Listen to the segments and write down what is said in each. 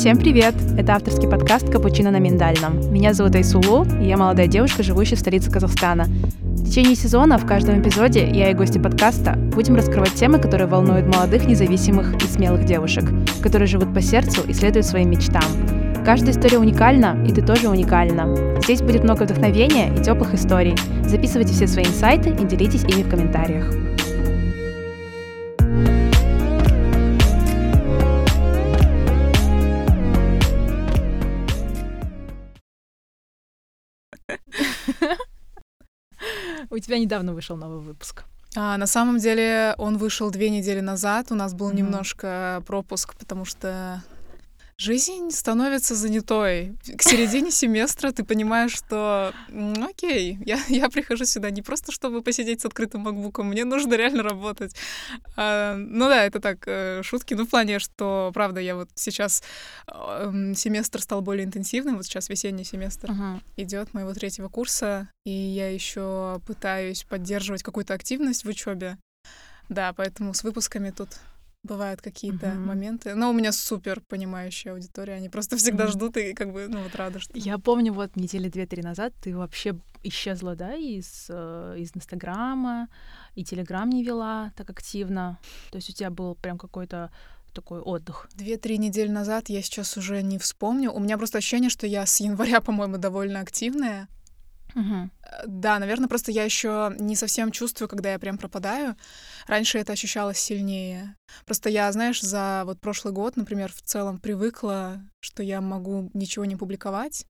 Всем привет! Это авторский подкаст «Капучино на миндальном». Меня зовут Айсулу, и я молодая девушка, живущая в столице Казахстана. В течение сезона в каждом эпизоде я и гости подкаста будем раскрывать темы, которые волнуют молодых, независимых и смелых девушек, которые живут по сердцу и следуют своим мечтам. Каждая история уникальна, и ты тоже уникальна. Здесь будет много вдохновения и теплых историй. Записывайте все свои инсайты и делитесь ими в комментариях. Тебя недавно вышел новый выпуск. А, на самом деле он вышел две недели назад. У нас был mm-hmm. немножко пропуск, потому что Жизнь становится занятой. К середине семестра ты понимаешь, что окей, я, я прихожу сюда не просто, чтобы посидеть с открытым макбуком, мне нужно реально работать. А, ну да, это так, э, шутки, ну в плане, что, правда, я вот сейчас э, семестр стал более интенсивным, вот сейчас весенний семестр uh-huh. идет моего третьего курса, и я еще пытаюсь поддерживать какую-то активность в учебе. Да, поэтому с выпусками тут бывают какие-то mm-hmm. моменты. Но у меня супер понимающая аудитория, они просто всегда mm-hmm. ждут и как бы, ну вот рада, что... Я помню, вот недели две-три назад ты вообще исчезла, да, из, э, из Инстаграма, и Телеграм не вела так активно. То есть у тебя был прям какой-то такой отдых? Две-три недели назад я сейчас уже не вспомню. У меня просто ощущение, что я с января, по-моему, довольно активная. Угу. Да, наверное, просто я еще не совсем чувствую, когда я прям пропадаю. Раньше это ощущалось сильнее. Просто я, знаешь, за вот прошлый год, например, в целом привыкла, что я могу ничего не публиковать,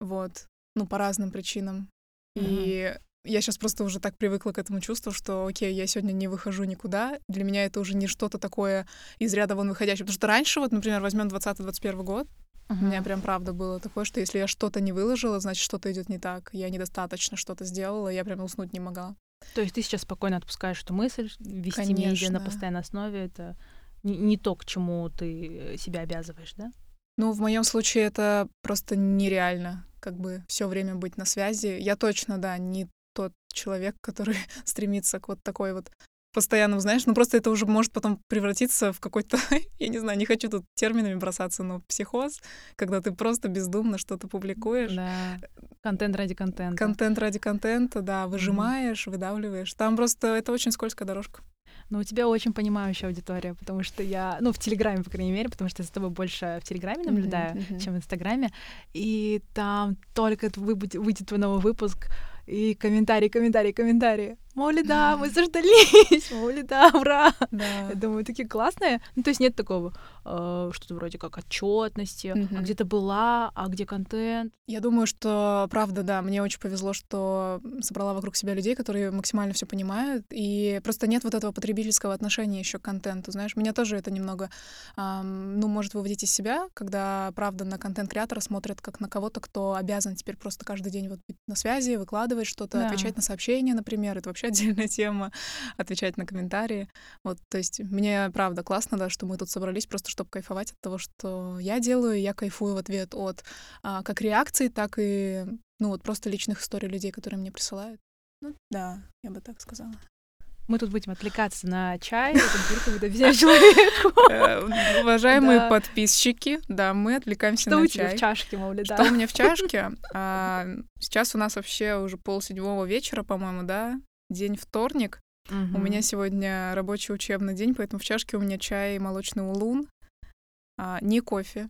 вот, ну, по разным причинам. Угу. И я сейчас просто уже так привыкла к этому чувству, что, окей, я сегодня не выхожу никуда. Для меня это уже не что-то такое из ряда вон выходящее. Потому что раньше, вот, например, возьмем 20-21 год, Uh-huh. У меня прям правда было такое, что если я что-то не выложила, значит, что-то идет не так. Я недостаточно что-то сделала, я прям уснуть не могла. То есть ты сейчас спокойно отпускаешь эту мысль, вести Конечно. медиа на постоянной основе, это не, не то, к чему ты себя обязываешь, да? Ну, в моем случае это просто нереально, как бы все время быть на связи. Я точно, да, не тот человек, который стремится к вот такой вот постоянно, знаешь, ну просто это уже может потом превратиться в какой-то, я не знаю, не хочу тут терминами бросаться, но психоз, когда ты просто бездумно что-то публикуешь. Да. Контент ради контента. Контент ради контента, да, выжимаешь, mm-hmm. выдавливаешь. Там просто это очень скользкая дорожка. Ну, у тебя очень понимающая аудитория, потому что я, ну, в Телеграме, по крайней мере, потому что я за тобой больше в Телеграме наблюдаю, mm-hmm, mm-hmm. чем в Инстаграме. И там только выйдет твой новый выпуск, и комментарии, комментарии, комментарии. Моли, да, мы заждались, моли, да, ура. Да. Я думаю, такие классные. Ну, то есть нет такого э, что-то вроде как отчетности, mm-hmm. а где то была, а где контент. Я думаю, что правда, да, мне очень повезло, что собрала вокруг себя людей, которые максимально все понимают, и просто нет вот этого потребительского отношения еще к контенту, знаешь. Меня тоже это немного, эм, ну, может выводить из себя, когда, правда, на контент-креатора смотрят как на кого-то, кто обязан теперь просто каждый день вот быть на связи, выкладывать что-то, да. отвечать на сообщения, например. Это вообще вообще отдельная тема, отвечать на комментарии. Вот, то есть мне правда классно, да, что мы тут собрались просто, чтобы кайфовать от того, что я делаю, я кайфую в ответ от а, как реакции, так и, ну, вот просто личных историй людей, которые мне присылают. Ну, да, я бы так сказала. Мы тут будем отвлекаться на чай, это взять человеку. Э, уважаемые подписчики, да, мы отвлекаемся на чай. Что у в чашке, Маули, да? Что у меня в чашке? А, сейчас у нас вообще уже пол седьмого вечера, по-моему, да? День вторник. Угу. У меня сегодня рабочий учебный день, поэтому в чашке у меня чай молочный улун, а, не кофе.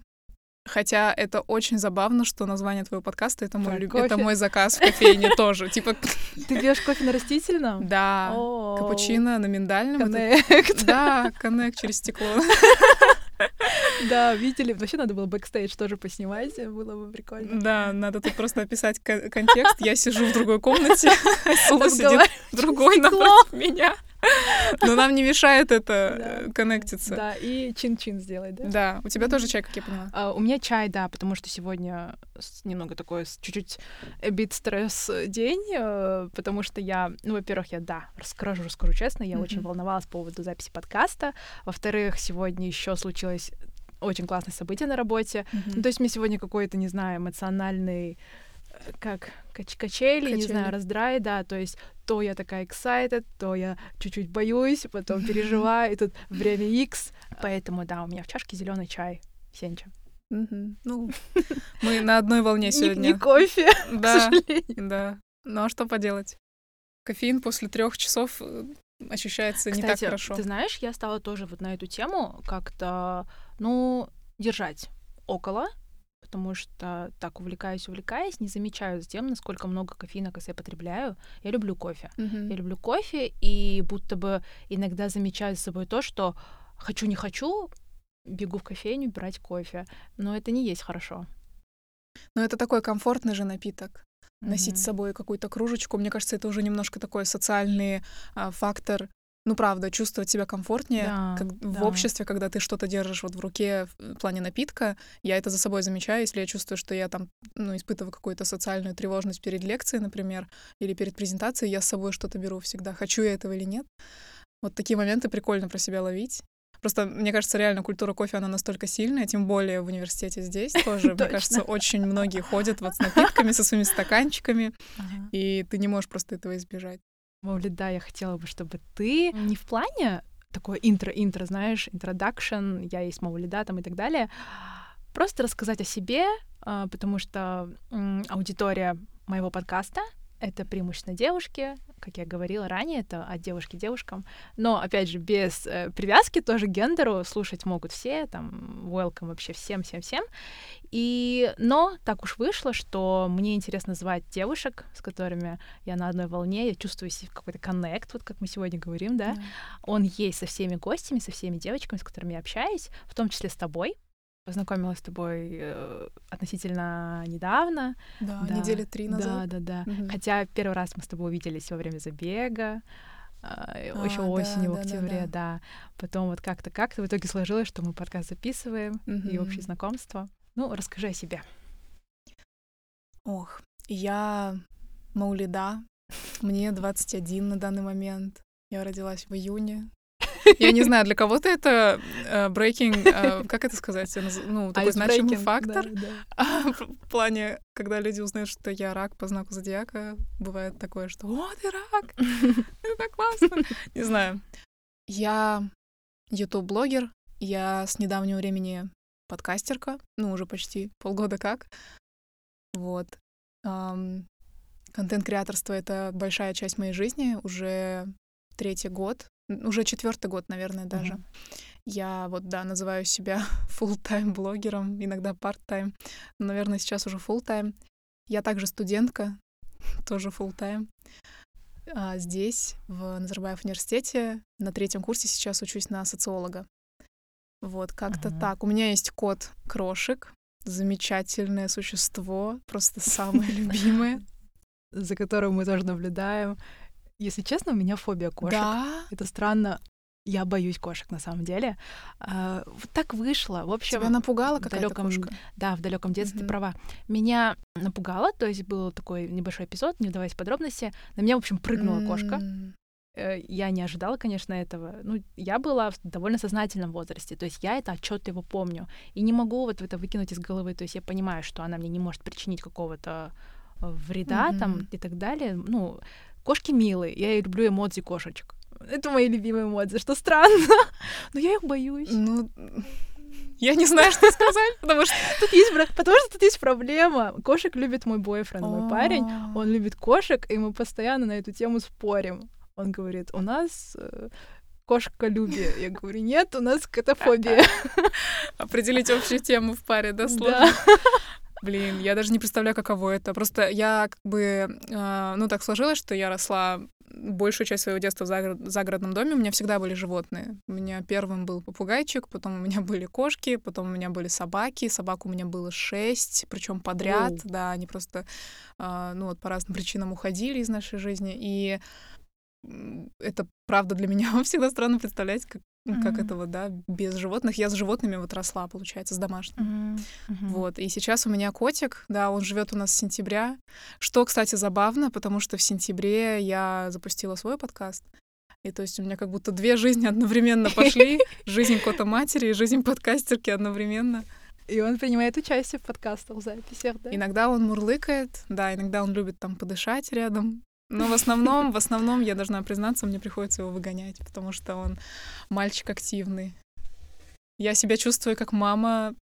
Хотя это очень забавно, что название твоего подкаста это мой, люб... это мой заказ в кофейне тоже. Типа. Ты пьешь кофе на растительном? Да. Капучино на миндальном. Коннект. Да, коннект через стекло. Да, видели? Вообще надо было бэкстейдж тоже поснимать, было бы прикольно. Да, надо тут просто описать контекст. Я сижу в другой комнате, Сула сидит в другой напротив меня. Но нам не мешает это э, коннектиться. Да, и чин-чин сделать, да? Да. У тебя тоже чай, как я поняла? А, у меня чай, да, потому что сегодня немного такой чуть-чуть бит стресс день, э, потому что я, ну, во-первых, я, да, расскажу, расскажу честно, я очень волновалась по поводу записи подкаста. Во-вторых, сегодня еще случилось очень классное событие на работе. Mm-hmm. Ну, то есть мне сегодня какой-то, не знаю, эмоциональный э, как кач качели, качели, не знаю, раздрай, да, то есть то я такая excited, то я чуть-чуть боюсь, потом переживаю, и тут время X, поэтому, да, у меня в чашке зеленый чай, Сенча. Ну, мы на одной волне Не, сегодня. не кофе, к Да, сожалению. да. Ну а что поделать? Кофеин после трех часов э, ощущается не так хорошо. ты знаешь, я стала тоже вот на эту тему как-то, ну, держать около, потому что так увлекаюсь, увлекаюсь, не замечаю за тем, насколько много кофеина я потребляю. Я люблю кофе. Мгм. Я люблю кофе, и будто бы иногда замечаю за собой то, что хочу, не хочу, бегу в кофейню брать кофе. Но это не есть хорошо. Но это такой комфортный же напиток. Носить Мгм. с собой какую-то кружечку, мне кажется, это уже немножко такой социальный а, фактор. Ну, правда, чувствовать себя комфортнее Да, как- в да. обществе, когда ты что-то держишь вот в руке в плане напитка. Я это за собой замечаю, если я чувствую, что я там, ну, испытываю какую-то социальную тревожность перед лекцией, например, или перед презентацией, я с собой что-то беру всегда. Хочу я этого или нет. Вот такие моменты прикольно про себя ловить. Просто, мне кажется, реально культура кофе, она настолько сильная, тем более в университете здесь тоже. Мне кажется, очень многие ходят вот с напитками, со своими стаканчиками, и ты не можешь просто этого избежать. Мавлид, да, я хотела бы, чтобы ты не в плане? такое интро-интро, знаешь, introduction, я есть Мавлида там и так далее, просто рассказать о себе, а, потому что аудитория моего подкаста — это преимущественно девушки, как я говорила ранее, это от девушки девушкам. Но, опять же, без э, привязки тоже к гендеру слушать могут все, там, welcome вообще всем-всем-всем. И, но так уж вышло, что мне интересно звать девушек, с которыми я на одной волне, я чувствую себе какой-то коннект, вот как мы сегодня говорим, да. Он есть со всеми гостями, со всеми девочками, с которыми я общаюсь, в том числе с тобой. Познакомилась с тобой э, относительно недавно. Да, Да, недели три назад. Да, да, да. Мгм. Хотя первый раз мы с тобой увиделись во время забега, еще А, осенью, да, в да, да, октябре, да. да. Потом вот как-то как-то в итоге сложилось, что мы подкаст записываем и Мгм. общее знакомство. Ну, расскажи о себе. Ох, я Маулида, мне 21 на данный момент. Я родилась в июне. Я не знаю, для кого-то это э, breaking, э, как это сказать, ну, такой значимый фактор. в плане, когда люди узнают, что я рак по знаку зодиака, бывает такое, что «О, ты рак! Это так классно!» Не знаю. Я ютуб-блогер, я с недавнего времени подкастерка, ну, уже почти полгода как. Вот. Контент-креаторство — это большая часть моей жизни, уже третий год, уже четвертый год, наверное, даже. Мгм. Я вот, да, называю себя full-time блогером, иногда part-time, но, наверное, сейчас уже full-time. Я также студентка, тоже full-time. А здесь, в Назарбаев университете, на третьем курсе сейчас учусь на социолога. Вот, как-то Ага. так. У меня есть кот Крошек, замечательное существо, просто самое любимое. За которым мы тоже наблюдаем. Если честно, у меня фобия кошек. Да, Это странно. Я боюсь кошек на самом деле. А, вот так вышло. В общем, тебя напугала какая-то далеком, кошка? да, в далеком детстве ты Мгм. права. Меня напугало, то есть был такой небольшой эпизод, не вдаваясь в подробности. На меня, в общем, прыгнула кошка. М, Э, Я не ожидала, конечно, этого. Ну, я была в довольно сознательном возрасте, то есть я это отчетливо помню. И не могу вот это выкинуть из головы. То есть я понимаю, что она мне не может причинить какого-то э, вреда там Мгм. и так далее. Ну, кошки милые, я люблю эмодзи кошечек. Это мои любимые эмодзи, что странно, но я их боюсь. Ну, я не знаю, что сказать, потому что... Тут есть, потому что тут есть проблема. Кошек любит мой бойфренд, мой парень. О, Он любит кошек, и мы постоянно на эту тему спорим. Он говорит, у нас э, кошколюбие. Я говорю, нет, у нас котофобия. Определить общую тему в паре, да, сложно? Да. Блин, я даже не представляю, каково это. Просто я как бы, э, ну так сложилось, что я росла большую часть своего детства в загород- загородном доме. У меня всегда были животные. У меня первым был попугайчик, потом у меня были кошки, потом у меня были собаки. Собак у меня было шесть, причем подряд. Оу. Да, они просто, э, ну вот по разным причинам уходили из нашей жизни. И это правда для меня всегда странно представлять, как, ну, как Мгм. это вот, да, без животных. Я с животными вот росла, получается, с домашними. Мгм, мгм. Вот, и сейчас у меня котик, да, он живет у нас с сентября. Что, кстати, забавно, потому что в сентябре я запустила свой подкаст. И то есть у меня как будто две жизни одновременно пошли. Жизнь кота матери и жизнь подкастерки одновременно. И он принимает участие в подкастах, в записях, да? Иногда он мурлыкает, да, иногда он любит там подышать рядом. Но в основном, в основном, я должна признаться, мне приходится его выгонять, потому что он мальчик активный. Я себя чувствую как мама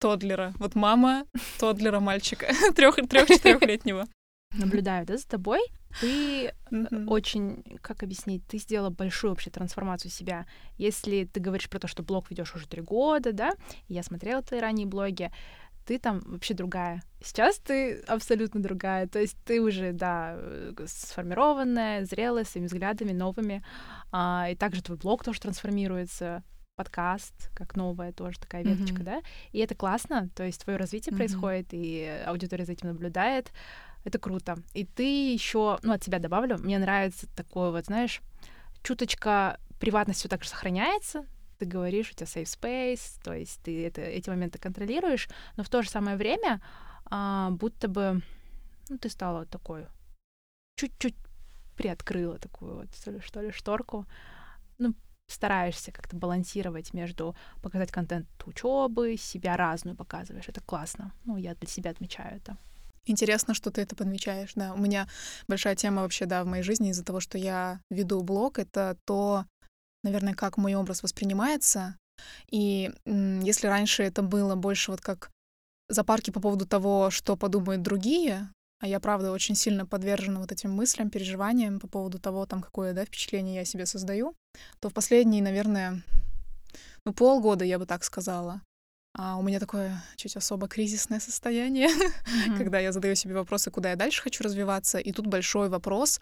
тодлера. Вот мама тодлера мальчика, трех-четырехлетнего. Наблюдаю, да, за тобой. Ты mm-hmm. очень, как объяснить, ты сделала большую вообще трансформацию себя. Если ты говоришь про то, что блог ведешь уже три года, да, я смотрела твои ранние блоги, ты там вообще другая. Сейчас ты абсолютно другая. То есть ты уже, да, сформированная, зрелая, своими взглядами новыми. А, и также твой блог тоже трансформируется подкаст, как новая тоже такая веточка, mm-hmm. да, и это классно, то есть твое развитие mm-hmm. происходит, и аудитория за этим наблюдает, это круто. И ты еще, ну, от тебя добавлю, мне нравится такое вот, знаешь, чуточка приватность все так же сохраняется, ты говоришь, у тебя safe space, то есть ты это, эти моменты контролируешь, но в то же самое время а, будто бы ну, ты стала такой, чуть-чуть приоткрыла такую вот, что ли, что ли, шторку. Ну, стараешься как-то балансировать между показать контент учебы, себя разную показываешь. Это классно. Ну, я для себя отмечаю это. Интересно, что ты это подмечаешь, да. У меня большая тема вообще, да, в моей жизни из-за того, что я веду блог, это то, наверное, как мой образ воспринимается. И если раньше это было больше вот как запарки по поводу того, что подумают другие, а я, правда, очень сильно подвержена вот этим мыслям, переживаниям по поводу того, там, какое, да, впечатление я себе создаю, то в последние, наверное, ну, полгода, я бы так сказала, а у меня такое чуть особо кризисное состояние, mm-hmm. когда я задаю себе вопросы, куда я дальше хочу развиваться, и тут большой вопрос,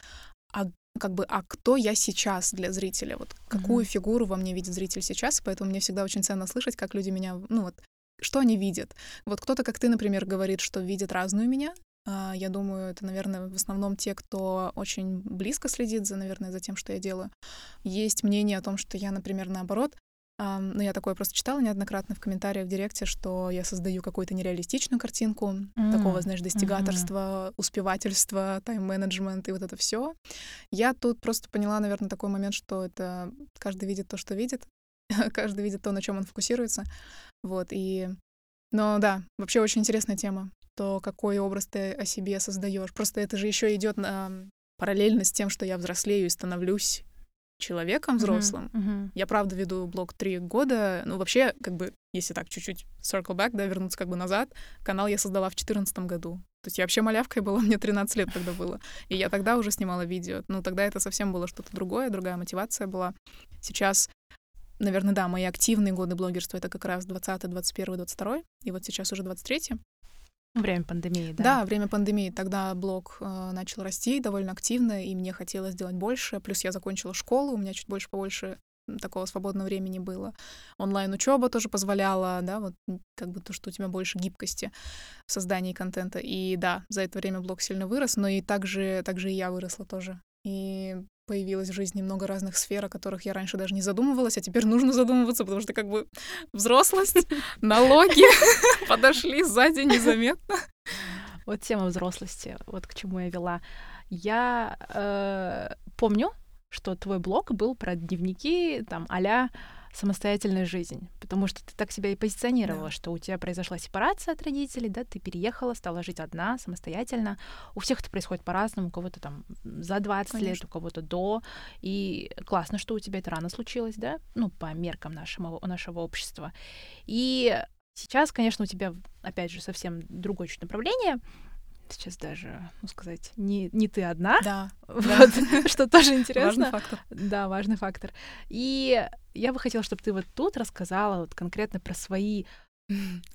а как бы, а кто я сейчас для зрителя? Вот какую mm-hmm. фигуру во мне видит зритель сейчас? Поэтому мне всегда очень ценно слышать, как люди меня, ну вот, что они видят. Вот кто-то, как ты, например, говорит, что видит разную меня. А, я думаю, это, наверное, в основном те, кто очень близко следит за, наверное, за тем, что я делаю. Есть мнение о том, что я, например, наоборот, Um, ну, я такое просто читала неоднократно в комментариях в Директе, что я создаю какую-то нереалистичную картинку, mm. такого, знаешь, достигаторства, mm-hmm. успевательства, тайм-менеджмент и вот это все. Я тут просто поняла, наверное, такой момент, что это каждый видит то, что видит, каждый видит то, на чем он фокусируется. Вот, и... Но да, вообще очень интересная тема, то, какой образ ты о себе создаешь. Просто это же еще идет на параллельно с тем, что я взрослею и становлюсь человеком взрослым. Uh-huh, uh-huh. Я правда веду блог три года. Ну, вообще, как бы, если так чуть-чуть circle back, да, вернуться как бы назад, канал я создала в четырнадцатом году. То есть я вообще малявкой была, мне 13 лет тогда было. И я тогда уже снимала видео. Ну, тогда это совсем было что-то другое, другая мотивация была. Сейчас наверное, да, мои активные годы блогерства — это как раз 20, 21, 22, и вот сейчас уже 23. Время пандемии, да? Да, время пандемии. Тогда блог э, начал расти довольно активно, и мне хотелось сделать больше. Плюс я закончила школу, у меня чуть больше побольше такого свободного времени было. Онлайн-учеба тоже позволяла, да, вот как бы то, что у тебя больше гибкости в создании контента. И да, за это время блог сильно вырос, но и также, также и я выросла тоже. И появилось в жизни много разных сфер, о которых я раньше даже не задумывалась, а теперь нужно задумываться, потому что как бы взрослость, налоги подошли сзади незаметно. Вот тема взрослости, вот к чему я вела. Я э, помню, что твой блог был про дневники, там, а самостоятельная жизнь, потому что ты так себя и позиционировала, да. что у тебя произошла сепарация от родителей, да, ты переехала, стала жить одна, самостоятельно. У всех это происходит по-разному, у кого-то там за 20 Конечно. лет, у кого-то до. И классно, что у тебя это рано случилось, да, ну, по меркам нашего, нашего общества. И сейчас, конечно, у тебя, опять же, совсем другое чуть направление, сейчас даже, ну сказать, не, не ты одна. Да. Вот, да. что тоже интересно. Важный фактор. Да, важный фактор. И я бы хотела, чтобы ты вот тут рассказала вот конкретно про свои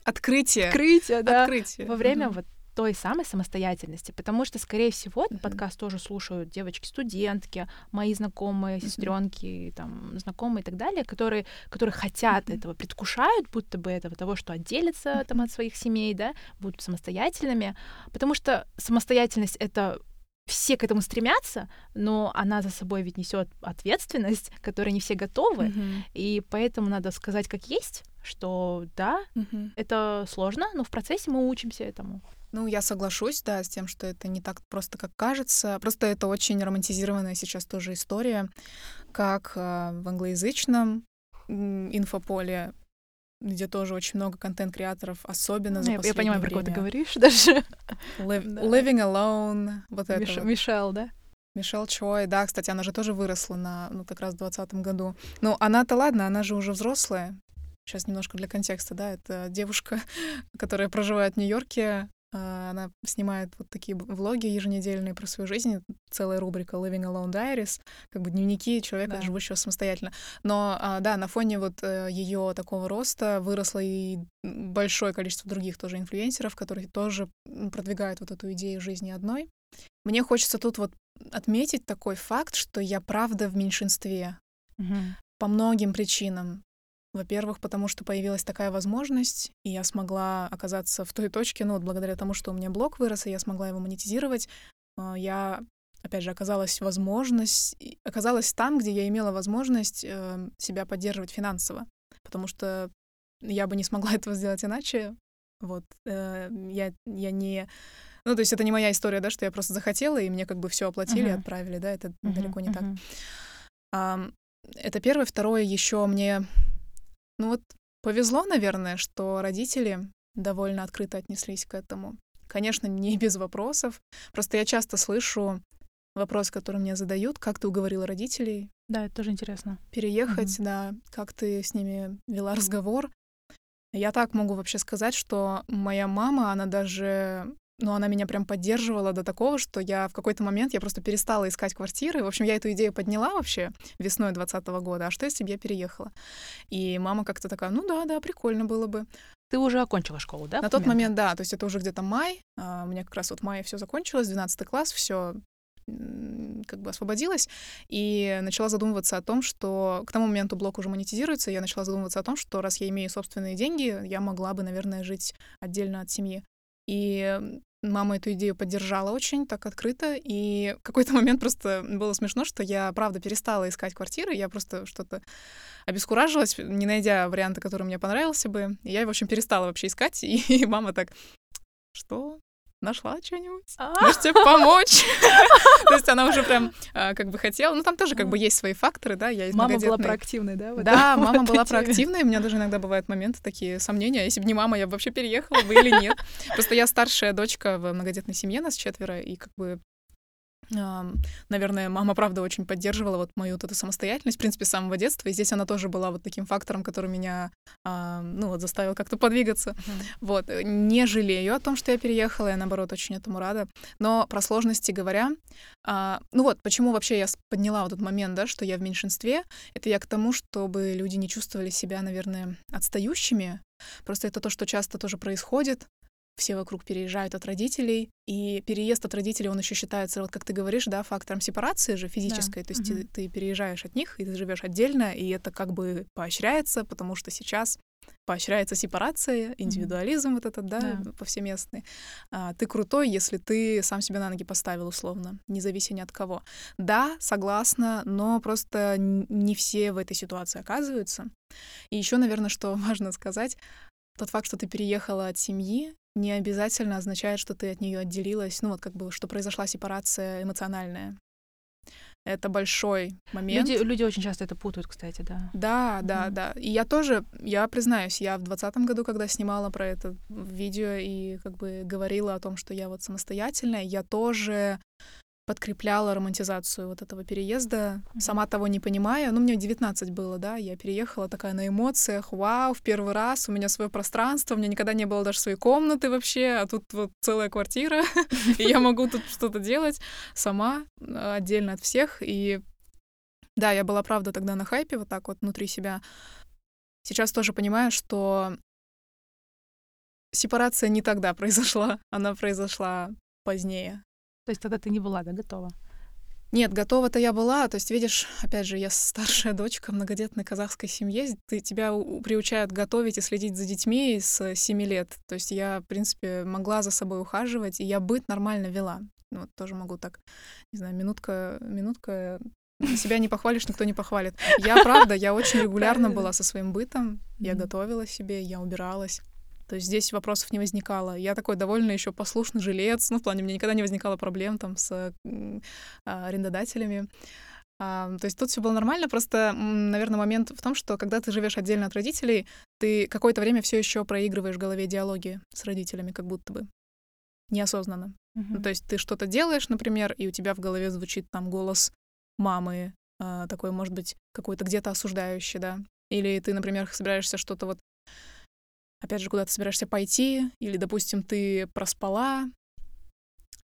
открытия. Открытия, да. Открытия. Во время mm-hmm. вот той самой самостоятельности, потому что, скорее всего, mm-hmm. подкаст тоже слушают девочки-студентки, мои знакомые, сестренки, mm-hmm. там, знакомые и так далее, которые, которые хотят mm-hmm. этого, предвкушают будто бы этого, того, что отделятся там от своих семей, да, будут самостоятельными, потому что самостоятельность — это все к этому стремятся, но она за собой ведь несет ответственность, которой не все готовы, mm-hmm. и поэтому надо сказать как есть, что да, mm-hmm. это сложно, но в процессе мы учимся этому. Ну, я соглашусь, да, с тем, что это не так просто, как кажется. Просто это очень романтизированная сейчас тоже история, как э, в англоязычном инфополе где тоже очень много контент-креаторов, особенно за я, последнее Я понимаю, время. про кого ты говоришь даже. Live, да. Living Alone, вот Миш, это вот. Мишель, да? Мишель Чой, да, кстати, она же тоже выросла на, ну, как раз в двадцатом году. Ну, она-то ладно, она же уже взрослая, Сейчас немножко для контекста, да, это девушка, которая проживает в Нью-Йорке, а, она снимает вот такие влоги еженедельные про свою жизнь, целая рубрика Living Alone Diaries, как бы дневники человека, да. живущего самостоятельно. Но а, да, на фоне вот э, ее такого роста выросло и большое количество других тоже инфлюенсеров, которые тоже продвигают вот эту идею жизни одной. Мне хочется тут вот отметить такой факт, что я правда в меньшинстве угу. по многим причинам. Во-первых, потому что появилась такая возможность, и я смогла оказаться в той точке, ну вот благодаря тому, что у меня блог вырос, и я смогла его монетизировать, а, я, опять же, оказалась возможность, оказалась там, где я имела возможность э, себя поддерживать финансово, потому что я бы не смогла этого сделать иначе. Вот, э, я, я не... Ну, то есть это не моя история, да, что я просто захотела, и мне как бы все оплатили, uh-huh. отправили, да, это uh-huh, далеко не uh-huh. так. А, это первое. Второе, еще мне ну вот повезло, наверное, что родители довольно открыто отнеслись к этому. Конечно, не без вопросов. Просто я часто слышу вопрос, который мне задают, как ты уговорила родителей? Да, это тоже интересно. Переехать, угу. да, как ты с ними вела разговор. Я так могу вообще сказать, что моя мама, она даже но она меня прям поддерживала до такого, что я в какой-то момент я просто перестала искать квартиры. В общем, я эту идею подняла вообще весной 2020 года. А что если бы я переехала? И мама как-то такая, ну да, да, прикольно было бы. Ты уже окончила школу, да? На тот момент, да. То есть это уже где-то май. А, у меня как раз вот в мае все закончилось, 12 класс, все как бы освободилась и начала задумываться о том, что к тому моменту блог уже монетизируется, я начала задумываться о том, что раз я имею собственные деньги, я могла бы, наверное, жить отдельно от семьи. И Мама эту идею поддержала очень так открыто, и в какой-то момент просто было смешно, что я, правда, перестала искать квартиры, я просто что-то обескуражилась, не найдя варианта, который мне понравился бы. И я, в общем, перестала вообще искать, и мама так, что? Нашла что-нибудь, а. может тебе помочь. То есть она уже прям а, как бы хотела. Ну, там тоже как бы есть свои факторы, да, я Мама была проактивной, да? Да, мама была проактивной, у меня даже иногда бывают моменты такие сомнения, если бы не мама, я бы вообще переехала бы или нет. Просто я старшая дочка в многодетной семье, нас четверо, и как бы Наверное, мама, правда, очень поддерживала вот мою вот эту самостоятельность, в принципе, с самого детства. И здесь она тоже была вот таким фактором, который меня, ну, вот заставил как-то подвигаться. Mm-hmm. Вот. Э, не жалею о том, что я переехала, я, наоборот, очень этому рада. Но про сложности говоря, а, ну вот, почему вообще я подняла вот этот момент, да, что я в меньшинстве, это я к тому, чтобы люди не чувствовали себя, наверное, отстающими. Просто это то, что часто тоже происходит все вокруг переезжают от родителей, и переезд от родителей, он еще считается, вот как ты говоришь, да, фактором сепарации же физической, да. то есть угу. ты, ты переезжаешь от них, и ты живешь отдельно, и это как бы поощряется, потому что сейчас поощряется сепарация, индивидуализм mm вот этот, да, да. повсеместный. А, ты крутой, если ты сам себя на ноги поставил условно, независимо ни от кого. Да, согласна, но просто не все в этой ситуации оказываются. И еще, наверное, что важно сказать, тот факт, что ты переехала от семьи, не обязательно означает, что ты от нее отделилась, ну вот как бы, что произошла сепарация эмоциональная. Это большой момент. Люди, люди очень часто это путают, кстати, да. Да, да, mm да. И я тоже, я признаюсь, я в двадцатом году, когда снимала про это видео и как бы говорила о том, что я вот самостоятельная, я тоже подкрепляла романтизацию вот этого переезда, сама того не понимая. Ну, мне 19 было, да, я переехала такая на эмоциях, вау, в первый раз у меня свое пространство, у меня никогда не было даже своей комнаты вообще, а тут вот целая квартира, и я могу тут что-то делать сама, отдельно от всех, и да, я была, правда, тогда на хайпе вот так вот внутри себя. Сейчас тоже понимаю, что сепарация не тогда произошла, она произошла позднее. То есть тогда ты не была, да, готова? Нет, готова-то я была. То есть, видишь, опять же, я старшая дочка многодетной казахской семье. Ты, тебя приучают готовить и следить за детьми с 7 лет. То есть я, в принципе, могла за собой ухаживать, и я быт нормально вела. Ну, вот тоже могу так, не знаю, минутка, минутка себя не похвалишь, никто не похвалит. Я, правда, я очень регулярно была со своим бытом. Я готовила себе, я убиралась. То есть здесь вопросов не возникало. Я такой довольно еще послушный жилец. Ну, в плане, мне никогда не возникало проблем там с а, арендодателями. А, то есть тут все было нормально, просто, наверное, момент в том, что когда ты живешь отдельно от родителей, ты какое-то время все еще проигрываешь в голове диалоги с родителями, как будто бы неосознанно. Uh-huh. Ну, то есть ты что-то делаешь, например, и у тебя в голове звучит там голос мамы, а, такой, может быть, какой-то где-то осуждающий, да, Или ты, например, собираешься что-то вот, опять же, куда ты собираешься пойти, или, допустим, ты проспала,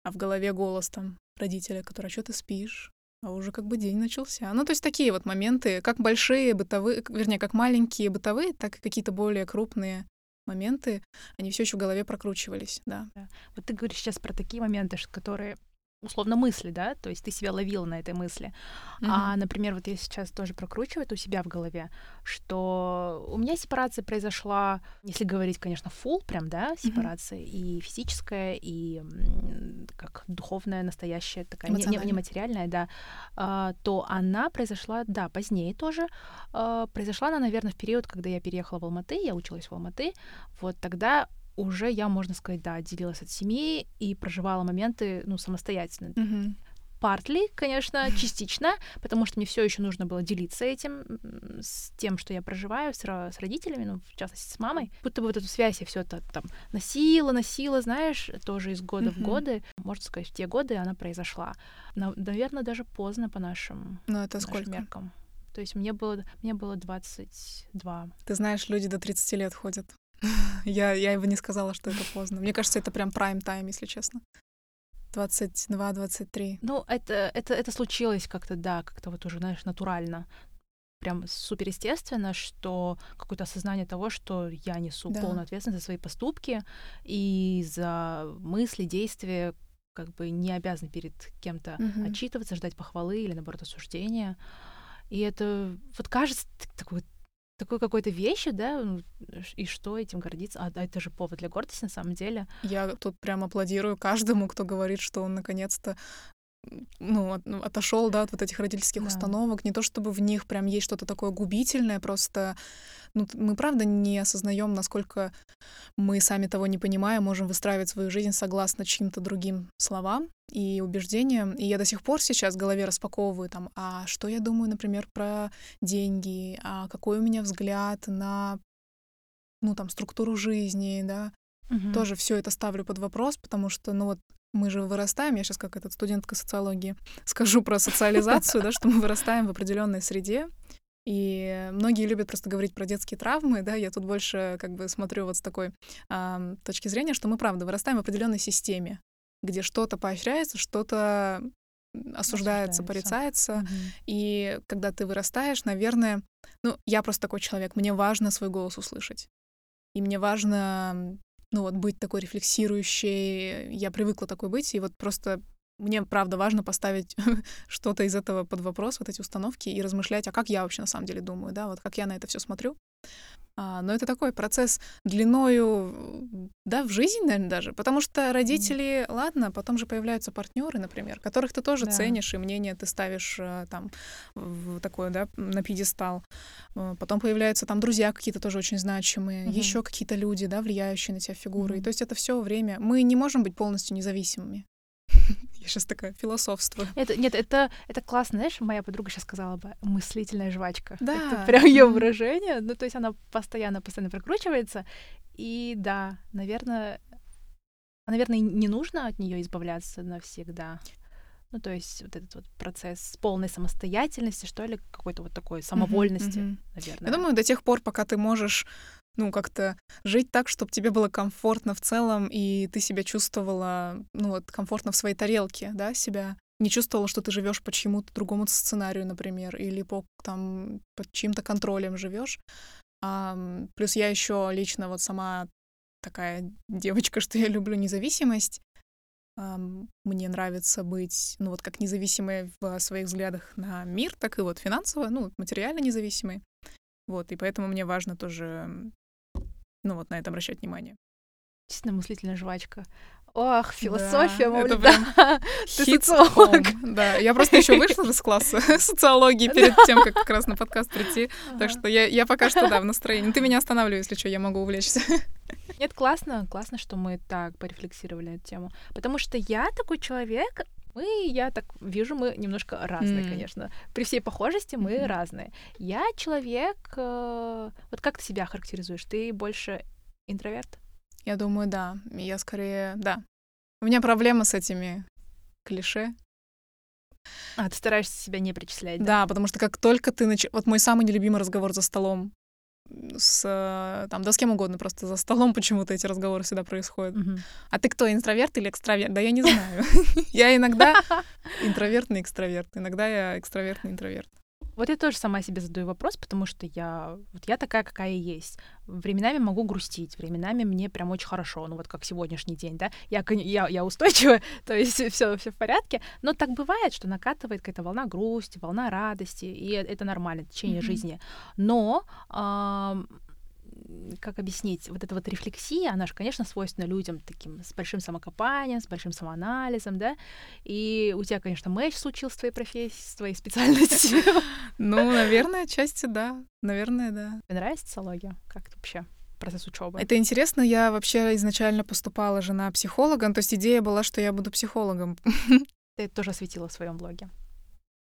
а в голове голос там родителя, который, а что ты спишь? А уже как бы день начался. Ну, то есть такие вот моменты, как большие бытовые, вернее, как маленькие бытовые, так и какие-то более крупные моменты, они все еще в голове прокручивались, да. да. Вот ты говоришь сейчас про такие моменты, которые условно мысли, да, то есть ты себя ловила на этой мысли. Mm-hmm. А, например, вот я сейчас тоже прокручиваю это у себя в голове, что у меня сепарация произошла, если говорить, конечно, full прям, да, сепарация, mm-hmm. и физическая, и как духовная, настоящая, такая не, не, нематериальная, да, а, то она произошла, да, позднее тоже. А, произошла она, наверное, в период, когда я переехала в Алматы, я училась в Алматы, вот тогда уже я, можно сказать, да, отделилась от семьи и проживала моменты, ну, самостоятельно. Mm-hmm. Партли, конечно, частично, потому что мне все еще нужно было делиться этим, с тем, что я проживаю, с, с родителями, ну, в частности, с мамой. Будто бы вот эту связь я все это там носила, носила, знаешь, тоже из года mm-hmm. в годы. Можно сказать, в те годы она произошла. Наверное, даже поздно по нашим, Но это нашим сколько? меркам. То есть мне было, мне было 22. Ты знаешь, люди до 30 лет ходят. я, я бы не сказала, что это поздно. Мне кажется, это прям прайм-тайм, если честно. 22-23. Ну, это, это, это случилось как-то, да, как-то вот уже, знаешь, натурально. Прям суперестественно, что какое-то осознание того, что я несу да. полную ответственность за свои поступки и за мысли, действия, как бы не обязан перед кем-то угу. отчитываться, ждать похвалы или, наоборот, осуждения. И это вот кажется такой такой какой-то вещи, да, и что этим гордиться? А, это же повод для гордости на самом деле. Я тут прям аплодирую каждому, кто говорит, что он наконец-то ну, от, ну, отошел, да, от вот этих родительских да. установок. Не то чтобы в них прям есть что-то такое губительное, просто ну, мы правда не осознаем, насколько мы сами того не понимая, можем выстраивать свою жизнь согласно чьим-то другим словам и убеждениям. И я до сих пор сейчас в голове распаковываю там, а что я думаю, например, про деньги, а какой у меня взгляд на ну, там, структуру жизни, да, угу. тоже все это ставлю под вопрос, потому что, ну, вот мы же вырастаем, я сейчас как этот студентка социологии скажу про социализацию, да, что мы вырастаем в определенной среде, и многие любят просто говорить про детские травмы, да, я тут больше как бы смотрю вот с такой э, точки зрения, что мы, правда, вырастаем в определенной системе, где что-то поощряется, что-то осуждается, порицается. Угу. И когда ты вырастаешь, наверное, ну, я просто такой человек, мне важно свой голос услышать. И мне важно ну вот быть такой рефлексирующей, я привыкла такой быть, и вот просто мне, правда, важно поставить что-то из этого под вопрос, вот эти установки, и размышлять, а как я вообще на самом деле думаю, да, вот как я на это все смотрю. А, но это такой процесс длиною, да, в жизнь, наверное, даже, потому что родители, mm. ладно, потом же появляются партнеры, например, которых ты тоже да. ценишь, и мнение ты ставишь э, там в такое, да, на пьедестал. Э, потом появляются там друзья какие-то тоже очень значимые, mm-hmm. еще какие-то люди, да, влияющие на тебя фигуры. Mm-hmm. И то есть это все время. Мы не можем быть полностью независимыми. Я сейчас такая философство. Это, нет, это, это классно. Знаешь, моя подруга сейчас сказала бы мыслительная жвачка. Да. Это прям ее выражение. Ну, то есть она постоянно, постоянно прокручивается. И да, наверное, наверное, не нужно от нее избавляться навсегда. Ну, то есть вот этот вот процесс полной самостоятельности, что ли, какой-то вот такой самовольности, mm-hmm, mm-hmm. наверное. Я думаю, до тех пор, пока ты можешь ну, как-то жить так, чтобы тебе было комфортно в целом, и ты себя чувствовала, ну, вот, комфортно в своей тарелке, да, себя. Не чувствовала, что ты живешь по чьему-то другому сценарию, например, или по там под чьим-то контролем живешь. А, плюс я еще лично вот сама такая девочка, что я люблю независимость. А, мне нравится быть, ну вот как независимой в своих взглядах на мир, так и вот финансово, ну материально независимой. Вот, и поэтому мне важно тоже ну вот на это обращать внимание. Действительно мыслительная жвачка. Ох, философия, да, мол, да. Ты социолог. Да, я просто еще вышла из класса социологии перед тем, как как раз на подкаст прийти. Так что я, я пока что, да, в настроении. Ты меня останавливай, если что, я могу увлечься. Нет, классно, классно, что мы так порефлексировали эту тему. Потому что я такой человек, мы, я так вижу, мы немножко разные, mm. конечно. При всей похожести мы mm-hmm. разные. Я человек... Э, вот как ты себя характеризуешь? Ты больше интроверт? Я думаю, да. Я скорее... Да. У меня проблема с этими клише. А, ты стараешься себя не причислять, да? Да, потому что как только ты нач... Вот мой самый нелюбимый разговор за столом с э, там, да с кем угодно, просто за столом почему-то эти разговоры всегда происходят. Мгм. А ты кто, интроверт или экстраверт? Да я не знаю. Я иногда интровертный экстраверт, иногда я экстравертный интроверт. Вот я тоже сама себе задаю вопрос, потому что я вот я такая, какая есть. Временами могу грустить, временами мне прям очень хорошо, ну вот как сегодняшний день, да. Я я, я устойчивая, то есть все все в порядке. Но так бывает, что накатывает какая-то волна грусти, волна радости, и э- это нормально, течение Мгм. жизни. Но ам, как объяснить, вот эта вот рефлексия, она же, конечно, свойственна людям таким с большим самокопанием, с большим самоанализом, да, и у тебя, конечно, мэч случился с твоей профессией, с твоей специальностью. Ну, наверное, отчасти да. Наверное, да. Тебе нравится социология? Как это вообще процесс учебы? Это интересно, я вообще изначально поступала же на психолога, ну, то есть идея была, что я буду психологом. Ты это тоже осветила в своем блоге.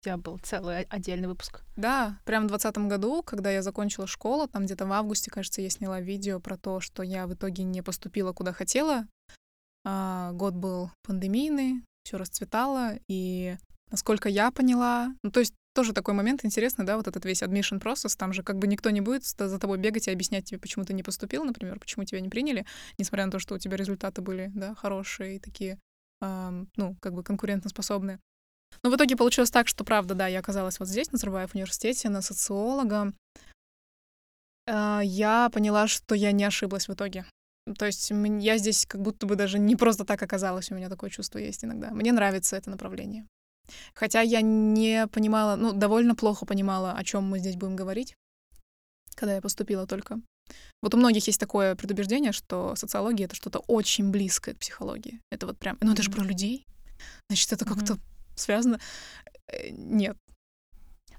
Тебя был целый отдельный выпуск. Да, прям в двадцатом году, когда я закончила школу, там где-то в августе, кажется, я сняла видео про то, что я в итоге не поступила куда хотела. А, год был пандемийный, все расцветало, и насколько я поняла, ну то есть тоже такой момент интересный, да, вот этот весь admission процесс, там же как бы никто не будет за тобой бегать и объяснять тебе, почему ты не поступил, например, почему тебя не приняли, несмотря на то, что у тебя результаты были, да, хорошие и такие, ам, ну, как бы конкурентоспособные. Но в итоге получилось так, что, правда, да, я оказалась вот здесь, на Назарбаев университете, на социолога. А, Я поняла, что я не ошиблась в итоге. То есть я здесь как будто бы даже не просто так оказалась, у меня такое чувство есть иногда. Мне нравится это направление. Хотя я не понимала, ну, довольно плохо понимала, о чем мы здесь будем говорить, когда я поступила только. Вот у многих есть такое предубеждение, что социология — это что-то очень близкое к психологии. Это вот прям, ну это же про людей. Значит, это как-то связано. Э, Нет.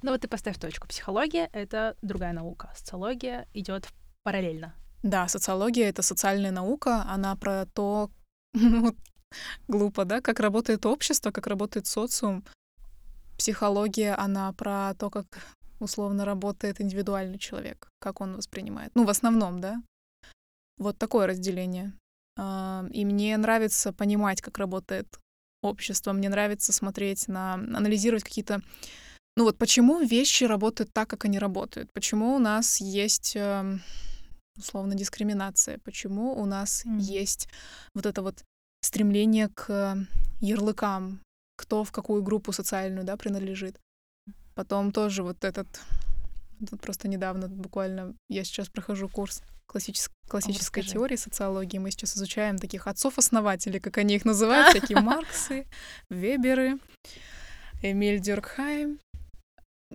Ну вот ты поставь точку. Психология — это другая наука. Социология идет параллельно. Да, социология — это социальная наука, она про то, ну, глупо, да, как работает общество, как работает социум. Психология, она про то, как условно работает индивидуальный человек, как он воспринимает. Ну, в основном, да. Вот такое разделение. И мне нравится понимать, как работает общество, мне нравится смотреть на, анализировать какие-то ну вот почему вещи работают так, как они работают? Почему у нас есть эм, условно дискриминация? Почему у нас Мгм. есть вот это вот стремление к ярлыкам, кто в какую группу социальную, да, принадлежит? Потом тоже вот этот тут просто недавно буквально я сейчас прохожу курс классичес- классической расскажи. теории социологии. Мы сейчас изучаем таких отцов-основателей, как они их называют, такие Марксы, Веберы, Эмиль Дюркхайм.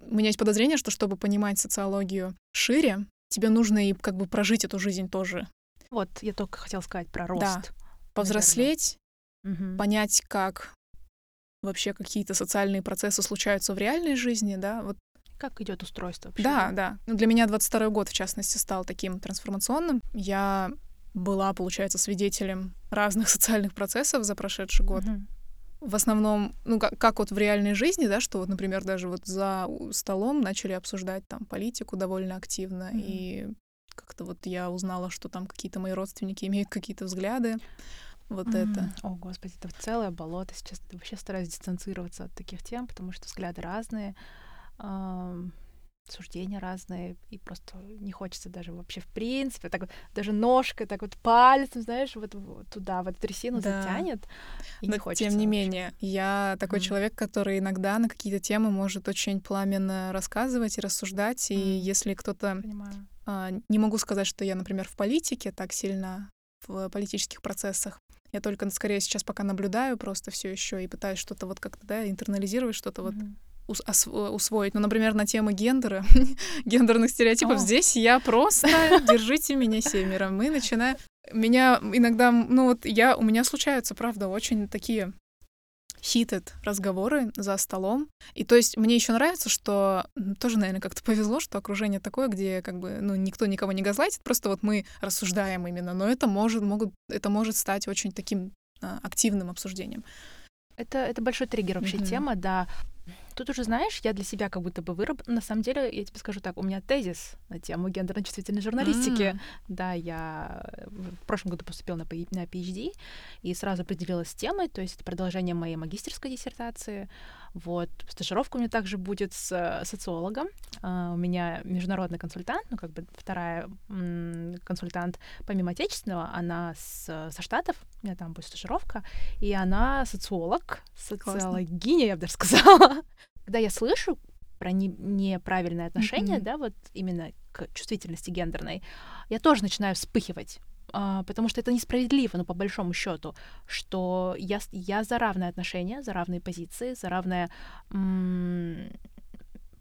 У меня есть подозрение, что чтобы понимать социологию шире, тебе нужно и как бы прожить эту жизнь тоже. Вот, я только хотела сказать про рост. Да. Повзрослеть, Мгм. понять, как вообще какие-то социальные процессы случаются в реальной жизни, да, вот Как идет устройство вообще? Да, да. Ну, для меня 22 год, в частности, стал таким трансформационным. Я была, получается, свидетелем разных социальных процессов за прошедший год. Мгм. В основном, ну, как, как вот в реальной жизни, да, что вот, например, даже вот за столом начали обсуждать там политику довольно активно, Мгм. и как-то вот я узнала, что там какие-то мои родственники имеют какие-то взгляды. Вот М, это. О, господи, это целое болото. Сейчас вообще стараюсь дистанцироваться от таких тем, потому что взгляды разные, суждения разные, и просто не хочется даже вообще в принципе, так вот даже ножкой, так вот пальцем, знаешь, вот, вот туда, в эту трясину Да. затянет, и Но не хочется. тем не менее, я такой Мгм. человек, который иногда на какие-то темы может очень пламенно рассказывать и рассуждать. И Мгм. если кто-то... А, не могу сказать, что я, например, в политике так сильно, в политических процессах. Я только скорее сейчас пока наблюдаю просто все еще и пытаюсь что-то вот как-то, да, интернализировать, что-то вот ус- осво- усвоить. Ну, например, на темы гендера, гендерных стереотипов. О. Здесь я просто держите меня семером. Мы начинаем... Меня иногда, ну вот я, у меня случаются, правда, очень такие heated разговоры за столом. И то есть мне еще нравится, что тоже, наверное, как-то повезло, что окружение такое, где как бы, ну, никто никого не газлайтит, просто вот мы рассуждаем именно, но это может, могут, это может стать очень таким а, активным обсуждением. Это, это большой триггер вообще Мгм. тема, да. Тут уже, знаешь, я для себя как будто бы выраб... На самом деле, я тебе скажу так, у меня тезис на тему гендерно-чувствительной журналистики. Mm. Да, я в прошлом году поступила на, на PhD и сразу определилась с темой, то есть это продолжение моей магистерской диссертации. Вот. Стажировка у меня также будет с э, социологом. Uh, у меня международный консультант, ну, как бы вторая консультант помимо отечественного, она с, со Штатов, у меня там будет стажировка, и она социолог, социологиня, я бы даже сказала. Когда я слышу про не, неправильное отношение, mm-hmm. да, вот именно к чувствительности гендерной, я тоже начинаю вспыхивать. Uh, потому что это несправедливо, ну, по большому счету, что я, я за равные отношения, за равные позиции, за равное м-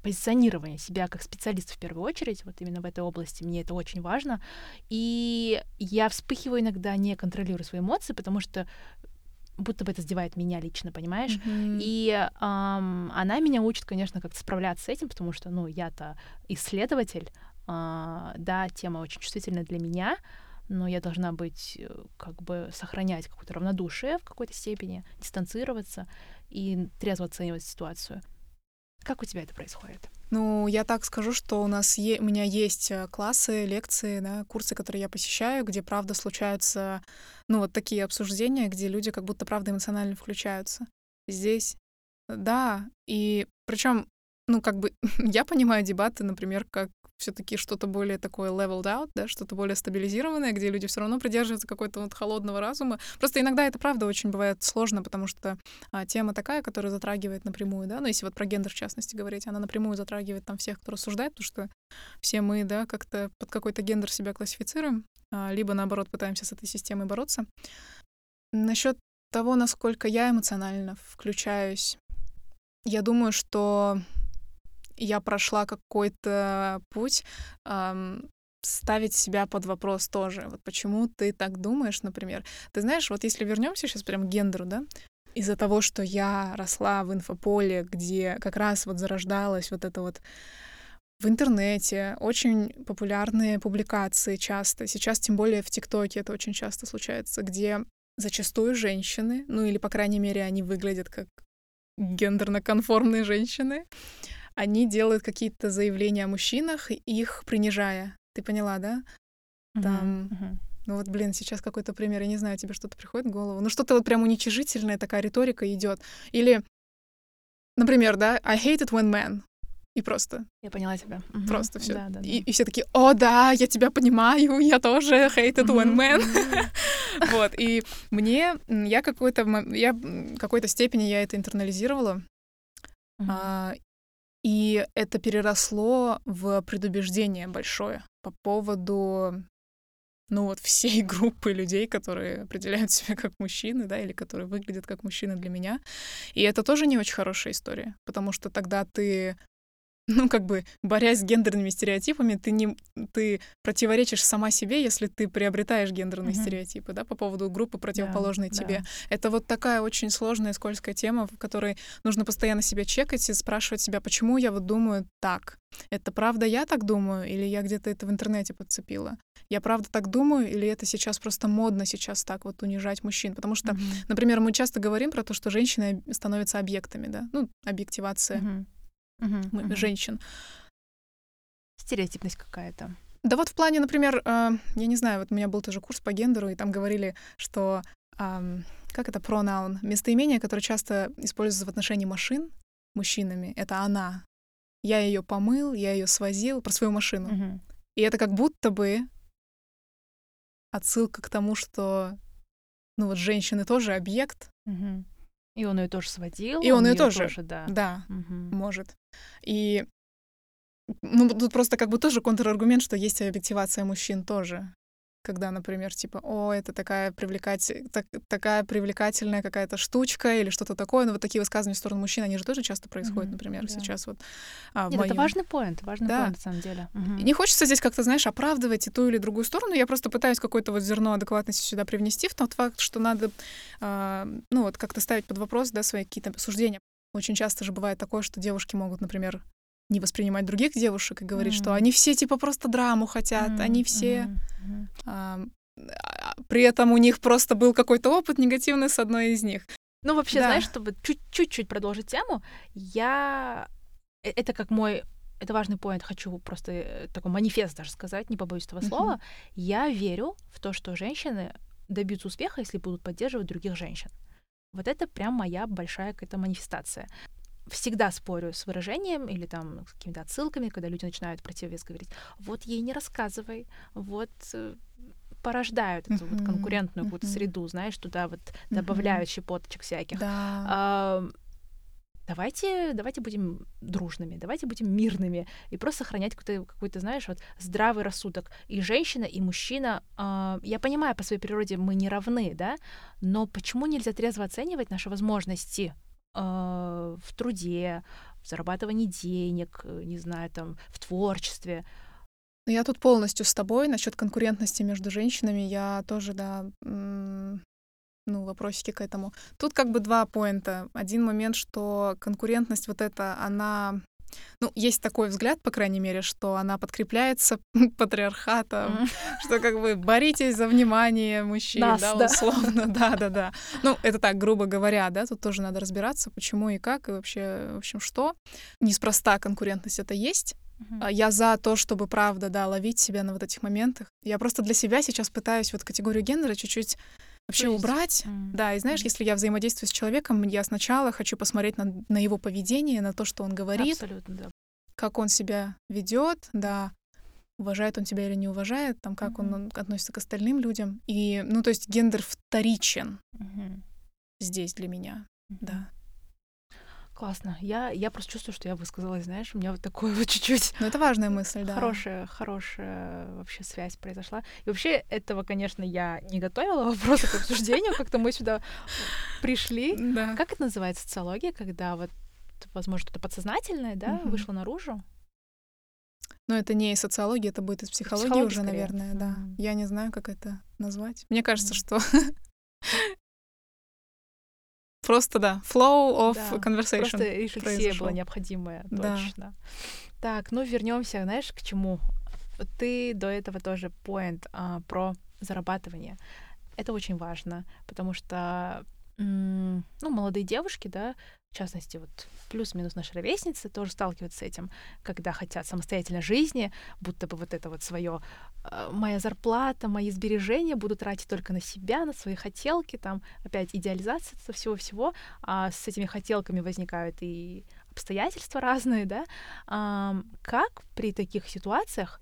позиционирование себя как специалиста в первую очередь, вот именно в этой области, мне это очень важно. И я вспыхиваю иногда, не контролирую свои эмоции, потому что будто бы это задевает меня лично, понимаешь? Mm-hmm. И эм, она меня учит, конечно, как справляться с этим, потому что, ну, я-то исследователь, э, да, тема очень чувствительная для меня, но я должна быть, э, как бы, сохранять какое-то равнодушие в какой-то степени, дистанцироваться и трезво оценивать ситуацию. Как у тебя это происходит? Ну, я так скажу, что у нас е- у меня есть э, классы, лекции, да, курсы, которые я посещаю, где правда случаются, ну, вот такие обсуждения, где люди как будто правда эмоционально включаются. Здесь, да, и причем, ну, как бы я понимаю дебаты, например, как все-таки что-то более такое leveled out, да, что-то более стабилизированное, где люди все равно придерживаются какой-то вот холодного разума. Просто иногда это правда очень бывает сложно, потому что а, тема такая, которая затрагивает напрямую, да, ну если вот про гендер в частности говорить, она напрямую затрагивает там всех, кто рассуждает, потому что все мы, да, как-то под какой-то гендер себя классифицируем, а, либо наоборот пытаемся с этой системой бороться. Насчет того, насколько я эмоционально включаюсь, я думаю, что я прошла какой-то путь ставить себя под вопрос тоже. Вот почему ты так думаешь, например? Ты знаешь, вот если вернемся сейчас прям к гендеру, да, из-за того, что я росла в инфополе, где как раз вот зарождалась вот это вот в интернете очень популярные публикации часто. Сейчас тем более в ТикТоке это очень часто случается, где зачастую женщины, ну или, по крайней мере, они выглядят как гендерно-конформные женщины, они делают какие-то заявления о мужчинах, их принижая. Ты поняла, да? Там, uh-huh, uh-huh. ну вот, блин, сейчас какой-то пример, я не знаю, тебе что-то приходит в голову. Ну что-то вот прям уничижительная такая риторика идет. Или, например, да, I hate it when men. И просто. Я поняла тебя. Угу. Просто все. Да, да, да. И, и все такие, о, да, я тебя понимаю, я тоже hate it when men. вот. И мне, я какой-то, я какой-то степени я это интернализировала. А, и это переросло в предубеждение большое по поводу ну вот всей группы людей, которые определяют себя как мужчины, да, или которые выглядят как мужчины для меня. И это тоже не очень хорошая история, потому что тогда ты ну, как бы, борясь с гендерными стереотипами, ты не ты противоречишь сама себе, если ты приобретаешь гендерные mm-hmm. стереотипы, да, по поводу группы противоположной да, тебе. Да. Это вот такая очень сложная, скользкая тема, в которой нужно постоянно себя чекать и спрашивать себя, почему я вот думаю так. Это правда я так думаю, или я где-то это в интернете подцепила? Я правда так думаю, или это сейчас просто модно сейчас так вот унижать мужчин? Потому что, mm-hmm. например, мы часто говорим про то, что женщины становятся объектами, да, ну, объективация. Mm-hmm угу. женщин. Стереотипность какая-то. Да вот в плане, например, э, я не знаю, вот у меня был тоже курс по гендеру, и там говорили, что э, как это пронаун, местоимение, которое часто используется в отношении машин мужчинами, это она. Я ее помыл, я ее свозил про свою машину. Угу. И это как будто бы отсылка к тому, что ну вот женщины тоже объект. Угу. И он ее тоже сводил. И он, он ее тоже, тоже, да, да угу. может. И ну, тут просто как бы тоже контраргумент, что есть объективация мужчин тоже когда, например, типа, о, это такая, привлекать... так, такая привлекательная какая-то штучка или что-то такое. Но вот такие высказывания в сторону мужчин, они же тоже часто происходят, mm-hmm, например, да. сейчас вот. А, Нет, моем... это важный поинт, важный да. поинт, на самом деле. Mm-hmm. Не хочется здесь как-то, знаешь, оправдывать и ту или другую сторону. Я просто пытаюсь какое-то вот зерно адекватности сюда привнести в тот факт, что надо, э, ну вот, как-то ставить под вопрос, да, свои какие-то суждения. Очень часто же бывает такое, что девушки могут, например, не воспринимать других девушек и говорить, mm-hmm. что они все типа просто драму хотят, mm-hmm. они все... Mm-hmm. А, при этом у них просто был какой-то опыт негативный с одной из них. Ну, вообще, Да. знаешь, чтобы чуть- чуть-чуть продолжить тему, я... э- Это как мой... Это важный поинт, хочу просто э, такой манифест даже сказать, не побоюсь этого слова. Я верю в то, что женщины добьются успеха, если будут поддерживать других женщин. Вот это прям моя большая какая-то манифестация. Всегда спорю с выражением или там с какими-то отсылками, когда люди начинают противовес говорить, вот ей не рассказывай, вот э, порождают эту вот Мгм, конкурентную какую-то мгм. среду, знаешь, туда вот Мгм. добавляют щепоточек всяких. Да. А, давайте, давайте будем дружными, давайте будем мирными и просто сохранять какой-то, какой-то, знаешь, вот здравый рассудок. И женщина, и мужчина, а, я понимаю, по своей природе мы не равны, да, но почему нельзя трезво оценивать наши возможности в труде, в зарабатывании денег, э, не знаю, там, в творчестве? Ну, Я тут полностью с тобой насчет конкурентности между женщинами. Я тоже, да, ну, вопросики к этому. Тут как бы два поинта. Один момент, что конкурентность вот эта, она... Ну, есть такой взгляд, по крайней мере, что она подкрепляется патриархатом, что как бы боритесь за внимание мужчин, Нас, да, да. условно, да-да-да. Ну, это так, грубо говоря, да, тут тоже надо разбираться, почему и как, и вообще, в общем, что. Неспроста конкурентность это есть, а Я за то, чтобы, правда, да, ловить себя на вот этих моментах. Я просто для себя сейчас пытаюсь вот категорию гендера чуть-чуть вообще есть, убрать. м, Да, и знаешь, если я взаимодействую с человеком, я сначала хочу посмотреть на, на его поведение, на то, что он говорит, Абсолютно, да. как он себя ведет, да, уважает он тебя или не уважает, там, как Мгм. он относится к остальным людям. И, ну, то есть гендер вторичен Мгм. здесь для меня, Мгм. да. Классно. Я, я просто чувствую, что я высказалась, знаешь, у меня вот такое вот чуть-чуть Но это важная мысль, да. хорошая, хорошая вообще связь произошла. И вообще этого, конечно, я не готовила вопросы к обсуждению, как-то мы сюда пришли. Да. Как это называется социология, когда вот, возможно, что-то подсознательное, да, Мгм. вышло наружу? Но это не из социологии, это будет из психологии, психологии уже, скорее. наверное, да. Мгм. Я не знаю, как это назвать. Мне кажется, Мгм. что просто, да, flow of Да, conversation. Просто рефлексия произошёл. была необходимая, Да. точно. Так, ну вернемся, знаешь, к чему? Ты до этого тоже поинт а, про зарабатывание. Это очень важно, потому что ну, молодые девушки, да, в частности, вот плюс-минус наши ровесницы тоже сталкиваются с этим, когда хотят самостоятельной жизни, будто бы вот это вот свое моя зарплата, мои сбережения буду тратить только на себя, на свои хотелки, там опять идеализация всего-всего, а с этими хотелками возникают и обстоятельства разные, да. Ам, как при таких ситуациях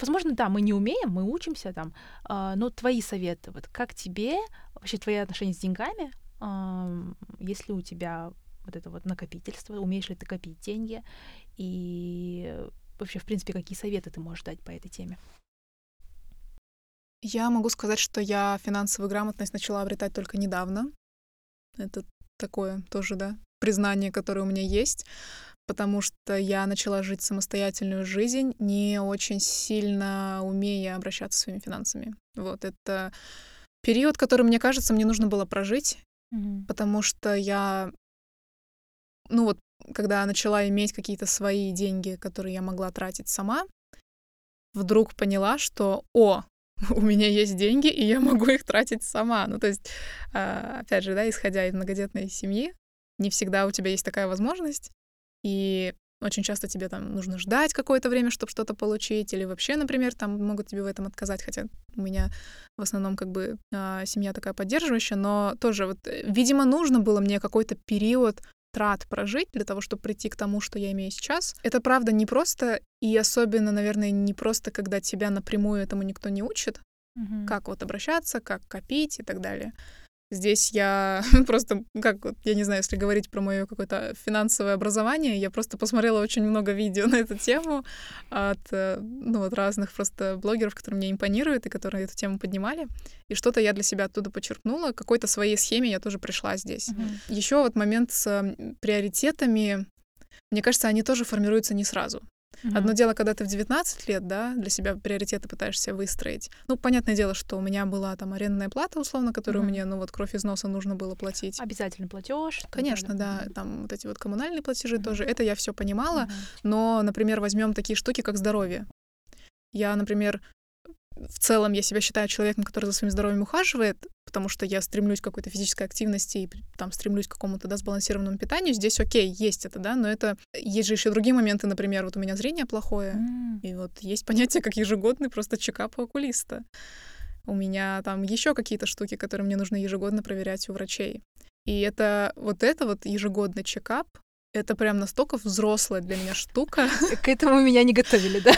Возможно, да, мы не умеем, мы учимся там, а, но твои советы, вот как тебе вообще твои отношения с деньгами, ам, если у тебя вот это вот накопительство, умеешь ли ты копить деньги, и вообще, в принципе, какие советы ты можешь дать по этой теме? Я могу сказать, что я финансовую грамотность начала обретать только недавно. Это такое тоже, да, признание, которое у меня есть, потому что я начала жить самостоятельную жизнь, не очень сильно умея обращаться со своими финансами. Вот это период, который, мне кажется, мне нужно было прожить, Мгм. потому что я, ну вот, когда начала иметь какие-то свои деньги, которые я могла тратить сама, вдруг поняла, что, о, у меня есть деньги, и я могу их тратить сама. Ну, то есть, а, опять же, да, исходя из многодетной семьи, не всегда у тебя есть такая возможность, и очень часто тебе там нужно ждать какое-то время, чтобы что-то получить, или вообще, например, там могут тебе в этом отказать, хотя у меня в основном как бы а, семья такая поддерживающая, но тоже вот, э, видимо, нужно было мне какой-то период трат прожить для того, чтобы прийти к тому, что я имею сейчас. Это правда не просто, и особенно, наверное, не просто, когда тебя напрямую этому никто не учит, Мгм. как вот обращаться, как копить и так далее. Здесь я просто, как вот, я не знаю, если говорить про мое какое-то финансовое образование, я просто посмотрела очень много видео на эту тему от, э, ну, от разных просто блогеров, которые мне импонируют и которые эту тему поднимали. И что-то я для себя оттуда почерпнула. К какой-то своей схеме я тоже пришла здесь. Мгм. Еще вот момент с приоритетами, мне кажется, они тоже формируются не сразу. Мгм. Одно дело, когда ты в 19 лет, да, для себя приоритеты пытаешься выстроить. Ну, понятное дело, что у меня была там арендная плата, условно, которую Мгм. мне, ну, вот кровь из носа нужно было платить. Обязательный платеж. Конечно, да, там вот эти вот коммунальные платежи Мгм. тоже, это я все понимала, но, например, возьмем такие штуки, как здоровье. Я, например, в целом я себя считаю человеком, который за своим здоровьем ухаживает, потому что я стремлюсь к какой-то физической активности и там стремлюсь к какому-то да, сбалансированному питанию. Здесь окей, есть это, да, но это есть же еще другие моменты, например, вот у меня зрение плохое, mm. и вот есть понятие как ежегодный просто чекап у окулиста. У меня там еще какие-то штуки, которые мне нужно ежегодно проверять у врачей. И это вот это вот ежегодный чекап, это прям настолько взрослая для меня штука. К этому меня не готовили, да?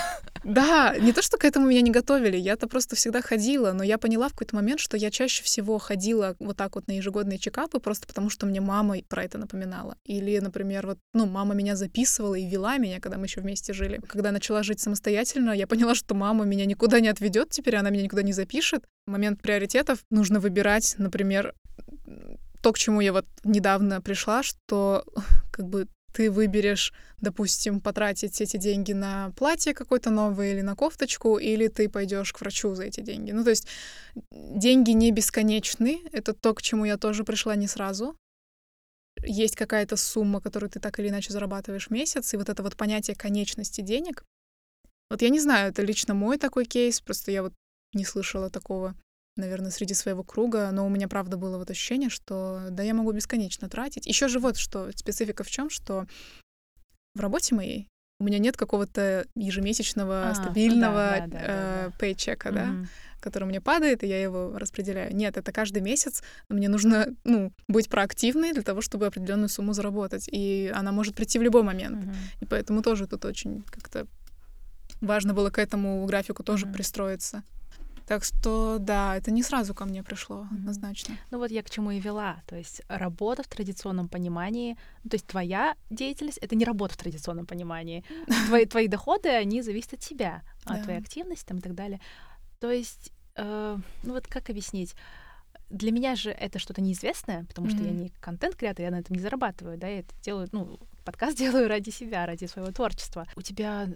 Да, не то, что к этому меня не готовили, я-то просто всегда ходила, но я поняла в какой-то момент, что я чаще всего ходила вот так вот на ежегодные чекапы просто потому, что мне мама про это напоминала. Или, например, вот, ну, мама меня записывала и вела меня, когда мы еще вместе жили. Когда начала жить самостоятельно, я поняла, что мама меня никуда не отведет теперь, она меня никуда не запишет. Момент приоритетов нужно выбирать, например, то, к чему я вот недавно пришла, что как бы ты выберешь, допустим, потратить эти деньги на платье какое-то новое или на кофточку, или ты пойдешь к врачу за эти деньги. Ну, то есть деньги не бесконечны. Это то, к чему я тоже пришла не сразу. Есть какая-то сумма, которую ты так или иначе зарабатываешь в месяц, и вот это вот понятие конечности денег. Вот я не знаю, это лично мой такой кейс, просто я вот не слышала такого наверное, среди своего круга, но у меня, правда, было вот ощущение, что да, я могу бесконечно тратить. Еще же вот что, специфика в чем, что в работе моей у меня нет какого-то ежемесячного а, стабильного да, да, да, э, да. пейчека, да, который мне падает, и я его распределяю. Нет, это каждый месяц мне нужно, ну, быть проактивной для того, чтобы определенную сумму заработать, и она может прийти в любой момент. Mm-hmm. И поэтому тоже тут очень как-то важно было к этому графику тоже mm-hmm. пристроиться. Так что да, это не сразу ко мне пришло, однозначно. Ну вот я к чему и вела. То есть работа в традиционном понимании, ну, то есть твоя деятельность — это не работа в традиционном понимании. Твои, твои доходы, они зависят от тебя, от твоей активности там, и так далее. То есть, э, ну вот как объяснить? Для меня же это что-то неизвестное, потому что mm-hmm. я не контент-креатор, я на этом не зарабатываю, да, я это делаю, ну, подкаст делаю ради себя, ради своего творчества. У тебя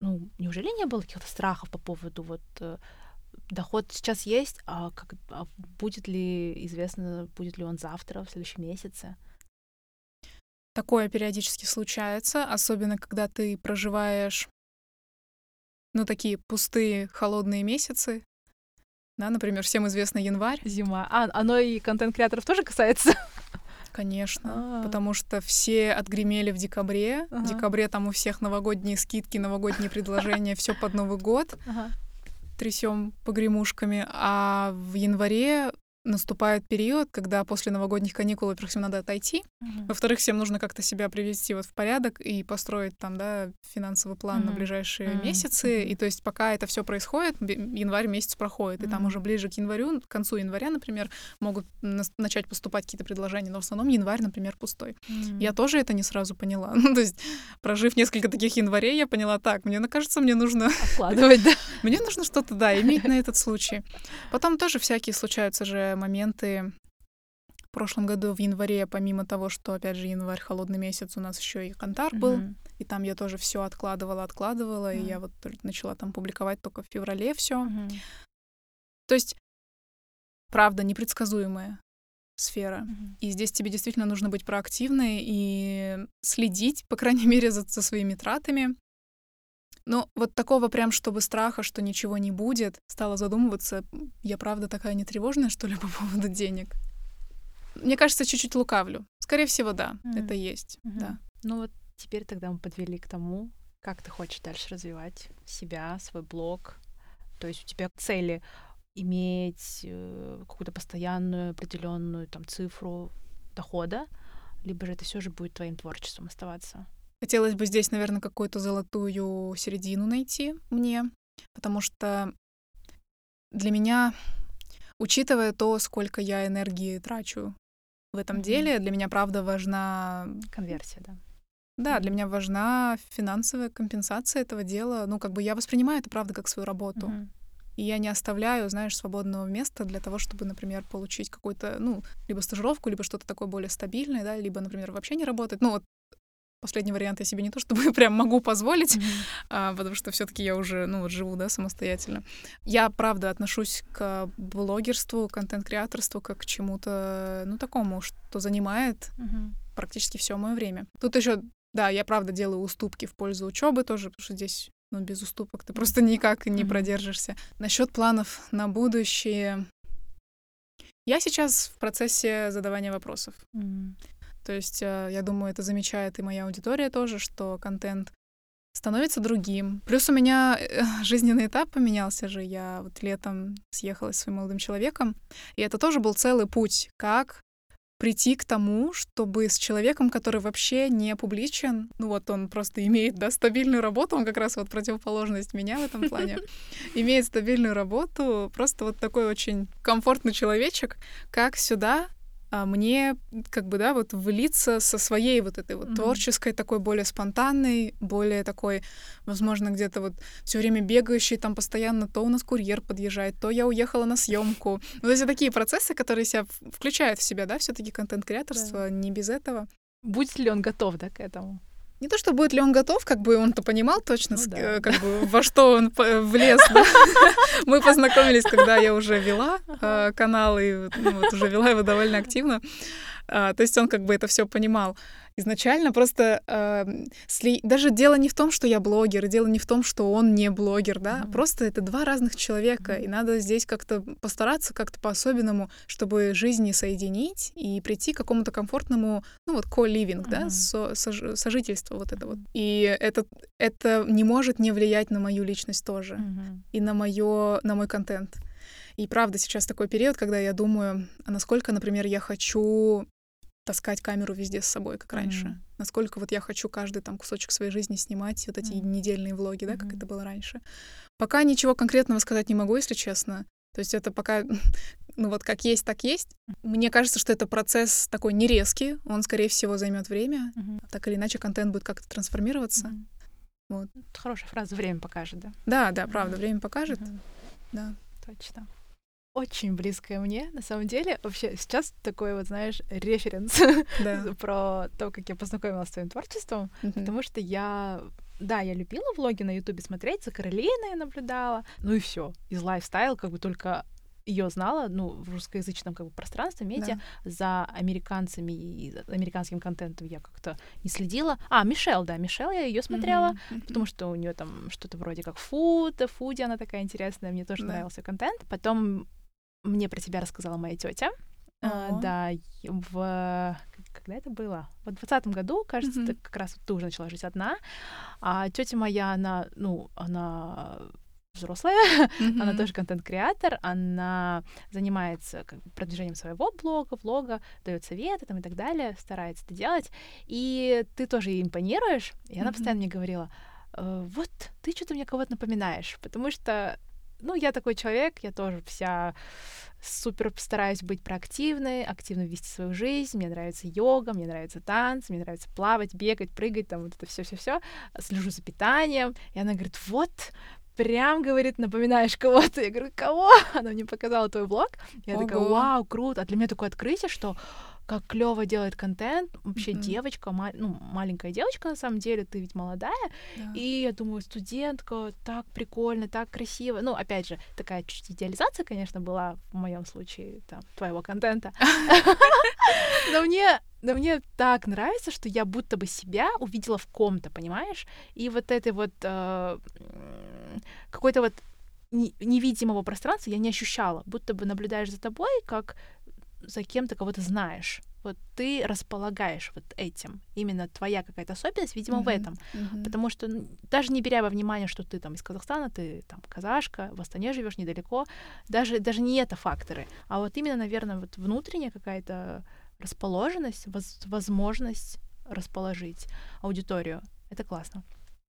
ну, неужели не было каких-то страхов по поводу вот э, доход сейчас есть, а, как, а будет ли известно, будет ли он завтра, в следующем месяце? Такое периодически случается, особенно когда ты проживаешь, ну, такие пустые, холодные месяцы. Да, например, всем известный январь. Зима. А, оно и контент-креаторов тоже касается? Конечно, А-а-а. потому что все отгремели в декабре. Ага. В декабре там у всех новогодние скидки, новогодние предложения, все под Новый год. Ага. Трясем погремушками. А в январе наступает период, когда после новогодних каникул, во-первых, всем надо отойти, uh-huh. во-вторых, всем нужно как-то себя привести вот в порядок и построить там, да, финансовый план uh-huh. на ближайшие uh-huh. месяцы. И то есть пока это все происходит, январь месяц проходит, uh-huh. и там уже ближе к январю, к концу января, например, могут начать поступать какие-то предложения, но в основном январь, например, пустой. Uh-huh. Я тоже это не сразу поняла. Ну, то есть, прожив несколько таких январей, я поняла, так, мне кажется, мне нужно... Откладывать, да? Мне нужно что-то, да, иметь на этот случай. Потом тоже всякие случаются же моменты. В прошлом году в январе, помимо того, что, опять же, январь холодный месяц, у нас еще и Кантар был, mm-hmm. и там я тоже все откладывала, откладывала, mm-hmm. и я вот начала там публиковать только в феврале все. Mm-hmm. То есть, правда, непредсказуемая сфера. Mm-hmm. И здесь тебе действительно нужно быть проактивной и следить, по крайней мере, за, за своими тратами. Но вот такого прям, чтобы страха, что ничего не будет, стала задумываться, я правда такая нетревожная, что ли, по поводу денег? Мне кажется, чуть-чуть лукавлю. Скорее всего, да, mm-hmm. это есть, mm-hmm. да. Ну вот теперь тогда мы подвели к тому, как ты хочешь дальше развивать себя, свой блог. То есть у тебя цели иметь э, какую-то постоянную определенную там цифру дохода, либо же это все же будет твоим творчеством оставаться. Хотелось бы здесь, наверное, какую-то золотую середину найти мне, потому что для меня, учитывая то, сколько я энергии трачу в этом mm-hmm. деле, для меня, правда, важна... Конверсия, да. Да, для меня важна финансовая компенсация этого дела. Ну, как бы я воспринимаю это, правда, как свою работу. Mm-hmm. И я не оставляю, знаешь, свободного места для того, чтобы, например, получить какую-то, ну, либо стажировку, либо что-то такое более стабильное, да, либо, например, вообще не работать. Ну, вот Последний вариант я себе не то чтобы прям могу позволить, mm-hmm. а, потому что все-таки я уже, ну, вот живу, да, самостоятельно. Я, правда, отношусь к блогерству, контент-креаторству как к чему-то, ну, такому, что занимает mm-hmm. практически все мое время. Тут еще, да, я, правда, делаю уступки в пользу учебы тоже, потому что здесь ну, без уступок ты просто никак не Мгм. продержишься. Насчет планов на будущее. Я сейчас в процессе задавания вопросов. М. То есть, э, я думаю, это замечает и моя аудитория тоже, что контент становится другим. Плюс у меня э, жизненный этап поменялся же. Я вот летом съехалась с своим молодым человеком, и это тоже был целый путь, как прийти к тому, чтобы с человеком, который вообще не публичен, ну вот он просто имеет, да, стабильную работу, он как раз вот противоположность меня в этом плане, имеет стабильную работу, просто вот такой очень комфортный человечек, как сюда мне как бы, да, вот влиться со своей вот этой вот Мгм. творческой, такой более спонтанной, более такой, возможно, где-то вот все время бегающей, там постоянно то у нас курьер подъезжает, то я уехала на съемку. Ну, то есть это такие процессы, которые себя включают в себя, да, все-таки контент-креаторство, не без этого. Будет ли он готов, да, к этому? Не то, что будет ли он готов, как бы он-то понимал точно, Ну да. э, как бы во что он п- влез. да. Мы познакомились, когда я уже вела э, канал, и ну, вот уже вела его довольно активно. А, То есть он как бы это все понимал. Изначально просто э, сли- даже дело не в том, что я блогер, дело не в том, что он не блогер, да, Мгм. просто это два разных человека, Мгм. и надо здесь как-то постараться как-то по-особенному, чтобы жизни соединить и прийти к какому-то комфортному, ну вот ко-ливинг, да, Мгм. со- сож- сожительство вот это вот. И это, это не может не влиять на мою личность тоже Мгм. и на, моё, на мой контент. И правда, сейчас такой период, когда я думаю, а насколько, например, я хочу таскать камеру везде с собой, как раньше. Мгм. Насколько вот я хочу каждый там кусочек своей жизни снимать, вот эти Мгм. недельные влоги, да, как Мгм. это было раньше. Пока ничего конкретного сказать не могу, если честно. То есть это пока, ну вот как есть, так есть. Мне кажется, что это процесс такой не резкий, он, скорее всего, займет время. Мгм. Так или иначе, контент будет как-то трансформироваться. Мгм. Вот. Хорошая фраза. Время покажет, да? Да, да, правда, Мгм. время покажет. Мгм. Да. Точно. Очень близкое мне, на самом деле. Вообще, сейчас такой вот, знаешь, референс Да. про то, как я познакомилась с твоим творчеством. Мгм. Потому что я, да, я любила влоги на Ютубе смотреть, за Каролиной наблюдала. Ну и все. Из лайфстайл как бы только ее знала, ну, в русскоязычном как бы пространстве, медиа, Да. за американцами и американским контентом я как-то не следила. А, Мишель, да, Мишель, я ее смотрела, Мгм. потому что у нее там что-то вроде как фуд, фуди, она такая интересная, мне тоже Да. нравился контент. Потом мне про тебя рассказала моя тетя. А, О. да, в когда это было? В двадцатом году, кажется, Мгм. ты как раз ты уже начала жить одна. А тетя моя, она, ну, она взрослая, она Мгм. тоже контент-креатор, она занимается как бы, продвижением своего блога, влога, дает советы там и так далее, старается это делать. И ты тоже ей импонируешь. И она Мгм. постоянно мне говорила, «Э, вот ты что-то мне кого-то напоминаешь, потому что ну, я такой человек, я тоже вся супер стараюсь быть проактивной, активно вести свою жизнь. Мне нравится йога, мне нравится танцы, мне нравится плавать, бегать, прыгать, там вот это все, все, все. Слежу за питанием. И она говорит, вот, прям, говорит, напоминаешь кого-то. Я говорю, кого? Она мне показала твой блог. Я такая, Ого. вау, круто. А для меня такое открытие, что как клево делает контент. Вообще Мгм. девочка, ма- ну, маленькая девочка, на самом деле, ты ведь молодая. Да. И я думаю, студентка, так прикольно, так красиво. Ну, опять же, такая чуть идеализация, конечно, была в моем случае там, твоего контента. Но мне, но мне так нравится, что я будто бы себя увидела в ком-то, понимаешь? И вот этой вот э, какой-то вот не- невидимого пространства я не ощущала, будто бы наблюдаешь за тобой, как за кем-то кого ты знаешь. Вот ты располагаешь вот этим. Именно твоя какая-то особенность, видимо, в Мгм. этом. Мгм. Потому что даже не беря во внимание, что ты там из Казахстана, ты там казашка, в Астане живешь недалеко, даже, даже не это факторы, а вот именно, наверное, вот внутренняя какая-то расположенность, воз- возможность расположить аудиторию. Это классно.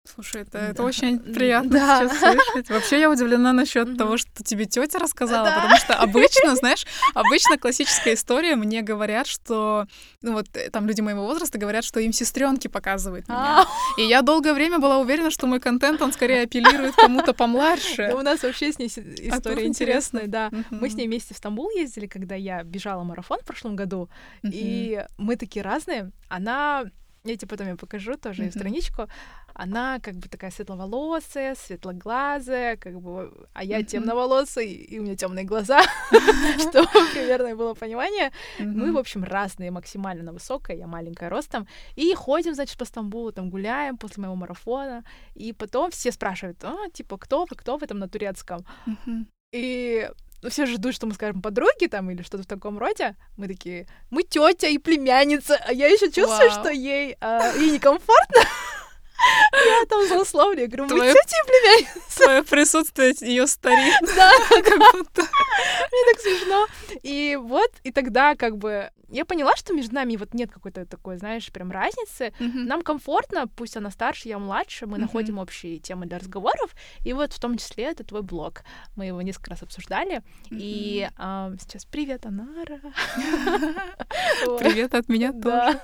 Слушай, это, Да. это очень приятно да. сейчас слышать. Вообще я удивлена насчет Мгм. того, что тебе тетя рассказала, Да. потому что обычно, знаешь, обычно классическая история мне говорят, что, ну вот э, там люди моего возраста говорят, что им сестренки показывают меня. А, И я долгое время была уверена, что мой контент, он скорее апеллирует кому-то да помладше. у нас вообще с ней А история интересная, да. Мы с ней вместе в Стамбул ездили, когда я бежала марафон в прошлом году. И мы такие разные. Она, я тебе потом я покажу тоже ее Мгм. страничку. она как бы такая светловолосая, светлоглазая, как бы, а я темноволосый, и у меня темные глаза, что примерно было понимание. Мы, в общем, разные максимально высокая, я маленькая ростом, и ходим, значит, по Стамбулу, там гуляем после моего марафона, и потом все спрашивают, а, типа, кто вы, кто вы там на турецком? И все же ждут, что мы скажем подруги там или что-то в таком роде. Мы такие, мы тетя и племянница, а я еще чувствую, Вау. что ей, а, ей некомфортно. Я там злословлю, говорю, Твое... тетя племянница. Твое присутствие ее старит. Да, как будто. Мне так смешно. И вот, и тогда как бы я поняла, что между нами вот нет какой-то такой, знаешь, прям разницы. Нам комфортно, пусть она старше, я младше, мы находим общие темы для разговоров. И вот в том числе это твой блог. Мы его несколько раз обсуждали. И сейчас привет, Анара. Привет от меня тоже.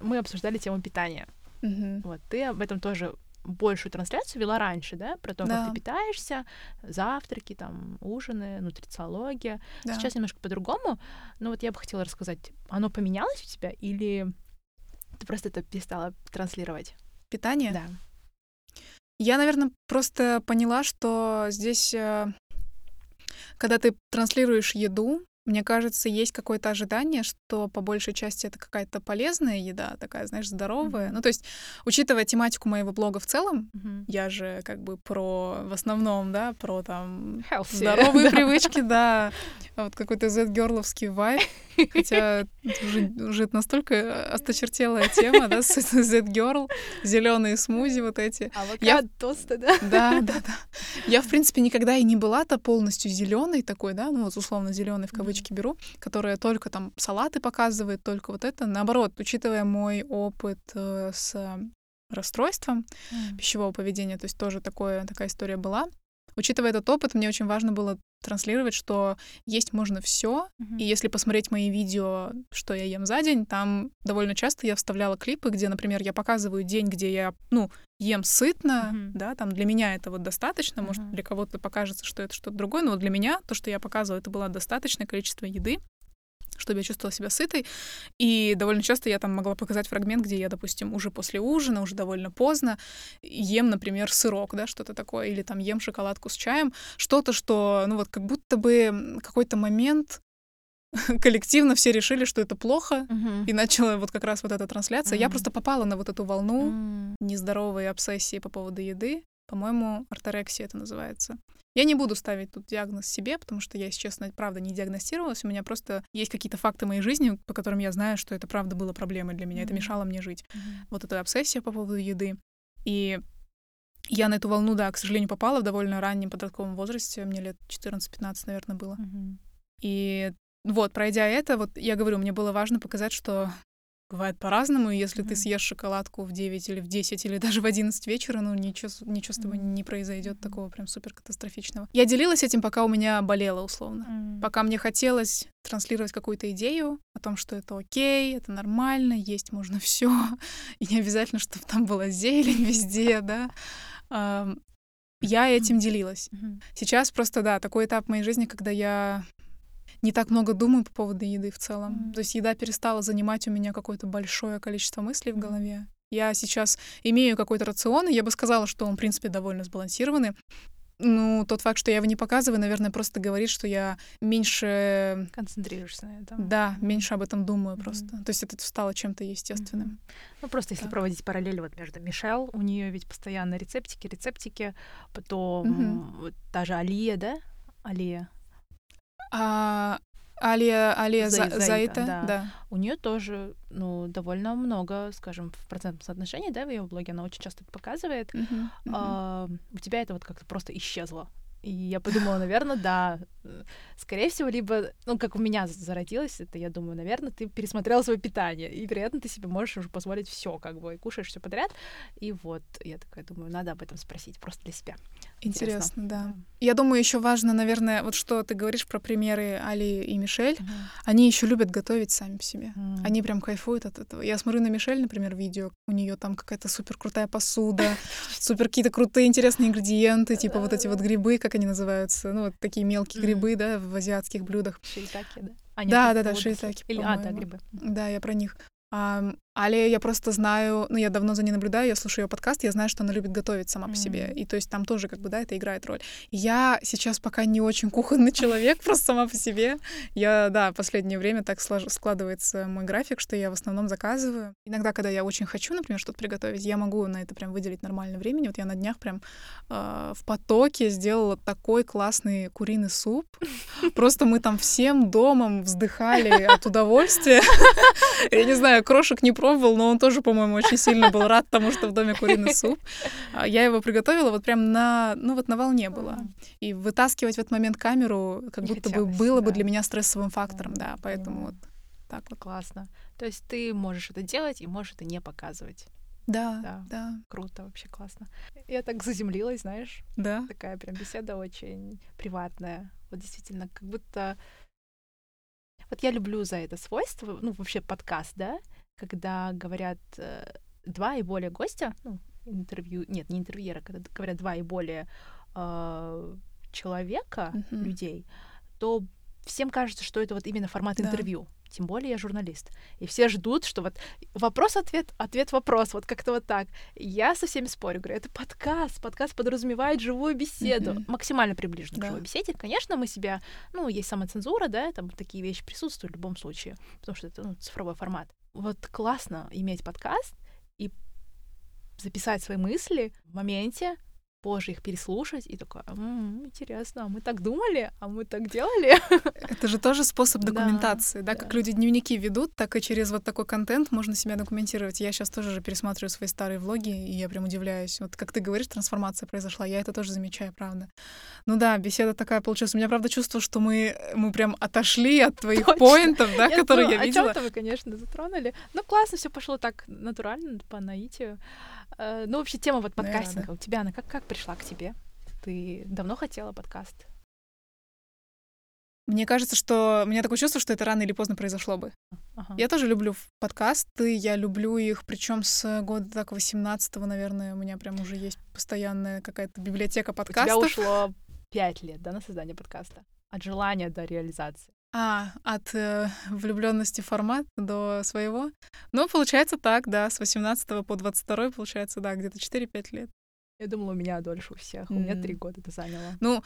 Мы обсуждали тему питания. Угу. Вот, ты об этом тоже большую трансляцию вела раньше, да, про то, да. как ты питаешься, завтраки, там, ужины, нутрициология. Да. Сейчас немножко по-другому, но вот я бы хотела рассказать, оно поменялось у тебя или ты просто это перестала транслировать? Питание? Да. Я, наверное, просто поняла, что здесь, э, когда ты транслируешь еду, мне кажется, есть какое-то ожидание, что по большей части это какая-то полезная еда, такая, знаешь, здоровая. Mm-hmm. Ну, то есть, учитывая тематику моего блога в целом, mm-hmm. я же как бы про, в основном, да, про там Healthy. здоровые привычки, да, вот какой-то Z-герловский вайб, хотя уже, уже настолько осточертелая тема, да, Z-girl, зеленые смузи вот эти. А вот я тосты, да? Да, да, да. Я, в принципе, никогда и не была-то полностью зеленой такой, да, ну вот условно зеленый в кавычках кавычки беру, которая только там салаты показывает, только вот это. Наоборот, учитывая мой опыт э, с расстройством mm. пищевого поведения, то есть тоже такое, такая история была. Учитывая этот опыт, мне очень важно было транслировать, что есть можно все. Mm-hmm. И если посмотреть мои видео, что я ем за день, там довольно часто я вставляла клипы, где, например, я показываю день, где я, ну, ем сытно, mm-hmm. да, там для меня это вот достаточно, mm-hmm. может, для кого-то покажется, что это что-то другое, но вот для меня то, что я показывала, это было достаточное количество еды чтобы я чувствовала себя сытой. И довольно часто я там могла показать фрагмент, где я, допустим, уже после ужина, уже довольно поздно, ем, например, сырок, да, что-то такое, или там ем шоколадку с чаем, что-то, что, ну вот, как будто бы какой-то момент коллективно все решили, что это плохо, uh-huh. и начала вот как раз вот эта трансляция. Uh-huh. Я просто попала на вот эту волну uh-huh. нездоровой обсессии по поводу еды. По-моему, орторексия это называется. Я не буду ставить тут диагноз себе, потому что я, если честно, правда не диагностировалась. У меня просто есть какие-то факты моей жизни, по которым я знаю, что это правда было проблемой для меня. Mm-hmm. Это мешало мне жить. Mm-hmm. Вот эта обсессия по поводу еды. И я на эту волну, да, к сожалению, попала в довольно раннем подростковом возрасте. Мне лет 14-15, наверное, было. Mm-hmm. И вот, пройдя это, вот я говорю, мне было важно показать, что Бывает по-разному, и если mm-hmm. ты съешь шоколадку в 9 или в 10 или даже в 11 вечера, ну ничего, ничего с тобой mm-hmm. не произойдет такого прям супер катастрофичного. Я делилась этим, пока у меня болело условно. Mm-hmm. Пока мне хотелось транслировать какую-то идею о том, что это окей, это нормально, есть можно все, и не обязательно, чтобы там была зелень везде, да. Я этим делилась. Сейчас просто, да, такой этап моей жизни, когда я не так много думаю по поводу еды в целом. Mm-hmm. То есть еда перестала занимать у меня какое-то большое количество мыслей в голове. Я сейчас имею какой-то рацион, и я бы сказала, что он, в принципе, довольно сбалансированный. Ну, тот факт, что я его не показываю, наверное, просто говорит, что я меньше... Концентрируешься на этом. Да, меньше об этом думаю mm-hmm. просто. То есть это стало чем-то естественным. Mm-hmm. Ну, просто если да. проводить параллель вот между Мишел, у нее ведь постоянно рецептики, рецептики, потом mm-hmm. та же Алия, да? Алия. А, Алия, Алия За, Заита, Заита да. да. У нее тоже, ну, довольно много, скажем, в процентном соотношении, да, в ее блоге она очень часто это показывает. Uh-huh, uh-huh. А, у тебя это вот как-то просто исчезло. И я подумала, наверное, да, скорее всего, либо, ну, как у меня зародилось, это, я думаю, наверное, ты пересмотрела свое питание, и, вероятно, ты себе можешь уже позволить все, как бы, и кушаешь все подряд. И вот, я такая думаю, надо об этом спросить просто для себя. Интересно, Интересно да. да. Я думаю, еще важно, наверное, вот что ты говоришь про примеры Али и Мишель. Uh-huh. Они еще любят готовить сами по себе. Uh-huh. Они прям кайфуют от этого. Я смотрю на Мишель, например, видео, у нее там какая-то супер крутая посуда, супер какие-то крутые интересные ингредиенты, типа вот эти вот грибы, как они называются, ну вот такие мелкие грибы, да, в азиатских блюдах. Шиитаки, да? А, нет, да, да, да, шиитаки. Или, а, да, грибы. Да, я про них. А, Али, я просто знаю, ну, я давно за ней наблюдаю, я слушаю ее подкаст, я знаю, что она любит готовить сама mm-hmm. по себе. И то есть там тоже, как бы, да, это играет роль. Я сейчас пока не очень кухонный человек, просто сама по себе. Я, да, последнее время так складывается мой график, что я в основном заказываю. Иногда, когда я очень хочу, например, что-то приготовить, я могу на это прям выделить нормальное времени. Вот я на днях прям э, в потоке сделала такой классный куриный суп. Просто мы там всем домом вздыхали от удовольствия. Я не знаю, крошек не пробовал, но он тоже, по-моему, очень сильно был рад тому, что в доме куриный суп. А я его приготовила вот прям на, ну вот на волне была. И вытаскивать в этот момент камеру как будто бы было бы для меня стрессовым фактором, да, поэтому вот так вот. Классно. То есть ты можешь это делать и можешь это не показывать. Да, да, да. Круто, вообще классно. Я так заземлилась, знаешь. Да. Такая прям беседа очень приватная. Вот действительно, как будто вот я люблю за это свойство, ну, вообще подкаст, да, когда говорят э, два и более гостя, ну, интервью, нет, не интервьюера, когда говорят два и более э, человека, mm-hmm. людей, то всем кажется, что это вот именно формат да. интервью. Тем более я журналист. И все ждут, что вот вопрос-ответ, ответ-вопрос, вот как-то вот так. Я со всеми спорю, говорю, это подкаст. Подкаст подразумевает живую беседу, mm-hmm. максимально приближенную да. к живой беседе. Конечно, мы себя, ну, есть самоцензура, да, там такие вещи присутствуют в любом случае, потому что это ну, цифровой формат. Вот классно иметь подкаст и записать свои мысли в моменте, позже их переслушать и такое, м-м, интересно, а мы так думали, а мы так делали. Это же тоже способ документации, да, да, как люди дневники ведут, так и через вот такой контент можно себя документировать. Я сейчас тоже же пересматриваю свои старые влоги, и я прям удивляюсь. Вот как ты говоришь, трансформация произошла, я это тоже замечаю, правда. Ну да, беседа такая получилась. У меня, правда, чувство, что мы, мы прям отошли от твоих Точно. поинтов, да, я которые я видела. О вы, конечно, затронули. Ну, классно, все пошло так натурально, по наитию. Э, ну, вообще, тема вот подкастинга. Да, да. У тебя она как, как пришла к тебе? Ты давно хотела подкаст? Мне кажется, что у меня такое чувство, что это рано или поздно произошло бы. Ага. Я тоже люблю подкасты, я люблю их, причем с года так 18-го, наверное, у меня прям уже есть постоянная какая-то библиотека подкастов. У тебя ушло пять лет, да, на создание подкаста? От желания до реализации. А, от э, влюбленности формат до своего. Ну, получается так, да, с 18 по 22 получается, да, где-то 4-5 лет. Я думала, у меня дольше у всех. Mm. У меня три года это заняло. Ну,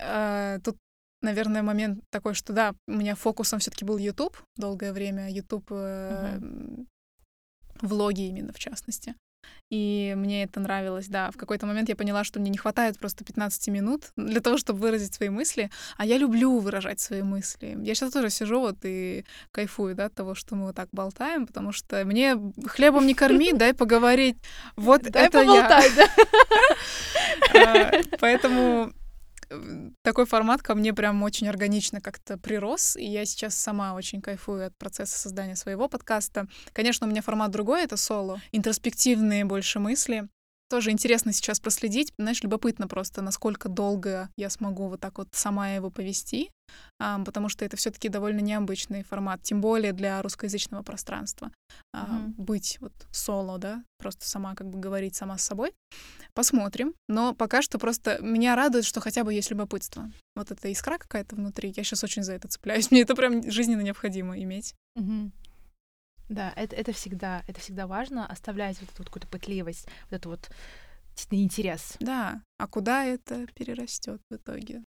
э, тут, наверное, момент такой, что да, у меня фокусом все-таки был YouTube долгое время. YouTube э, mm-hmm. влоги именно в частности. И мне это нравилось, да. В какой-то момент я поняла, что мне не хватает просто 15 минут для того, чтобы выразить свои мысли. А я люблю выражать свои мысли. Я сейчас тоже сижу вот и кайфую, да, от того, что мы вот так болтаем, потому что мне хлебом не корми, дай поговорить. Вот это я. А, поэтому такой формат ко мне прям очень органично как-то прирос, и я сейчас сама очень кайфую от процесса создания своего подкаста. Конечно, у меня формат другой, это соло, интроспективные больше мысли, тоже интересно сейчас проследить. Знаешь, любопытно просто, насколько долго я смогу вот так вот сама его повести, потому что это все таки довольно необычный формат, тем более для русскоязычного пространства. Mm-hmm. Быть вот соло, да, просто сама как бы говорить сама с собой. Посмотрим. Но пока что просто меня радует, что хотя бы есть любопытство. Вот эта искра какая-то внутри. Я сейчас очень за это цепляюсь. Мне это прям жизненно необходимо иметь. Mm-hmm. Да, это, это всегда, это всегда важно, оставлять вот эту вот какую-то пытливость, вот эту вот интерес. Да, а куда это перерастет в итоге?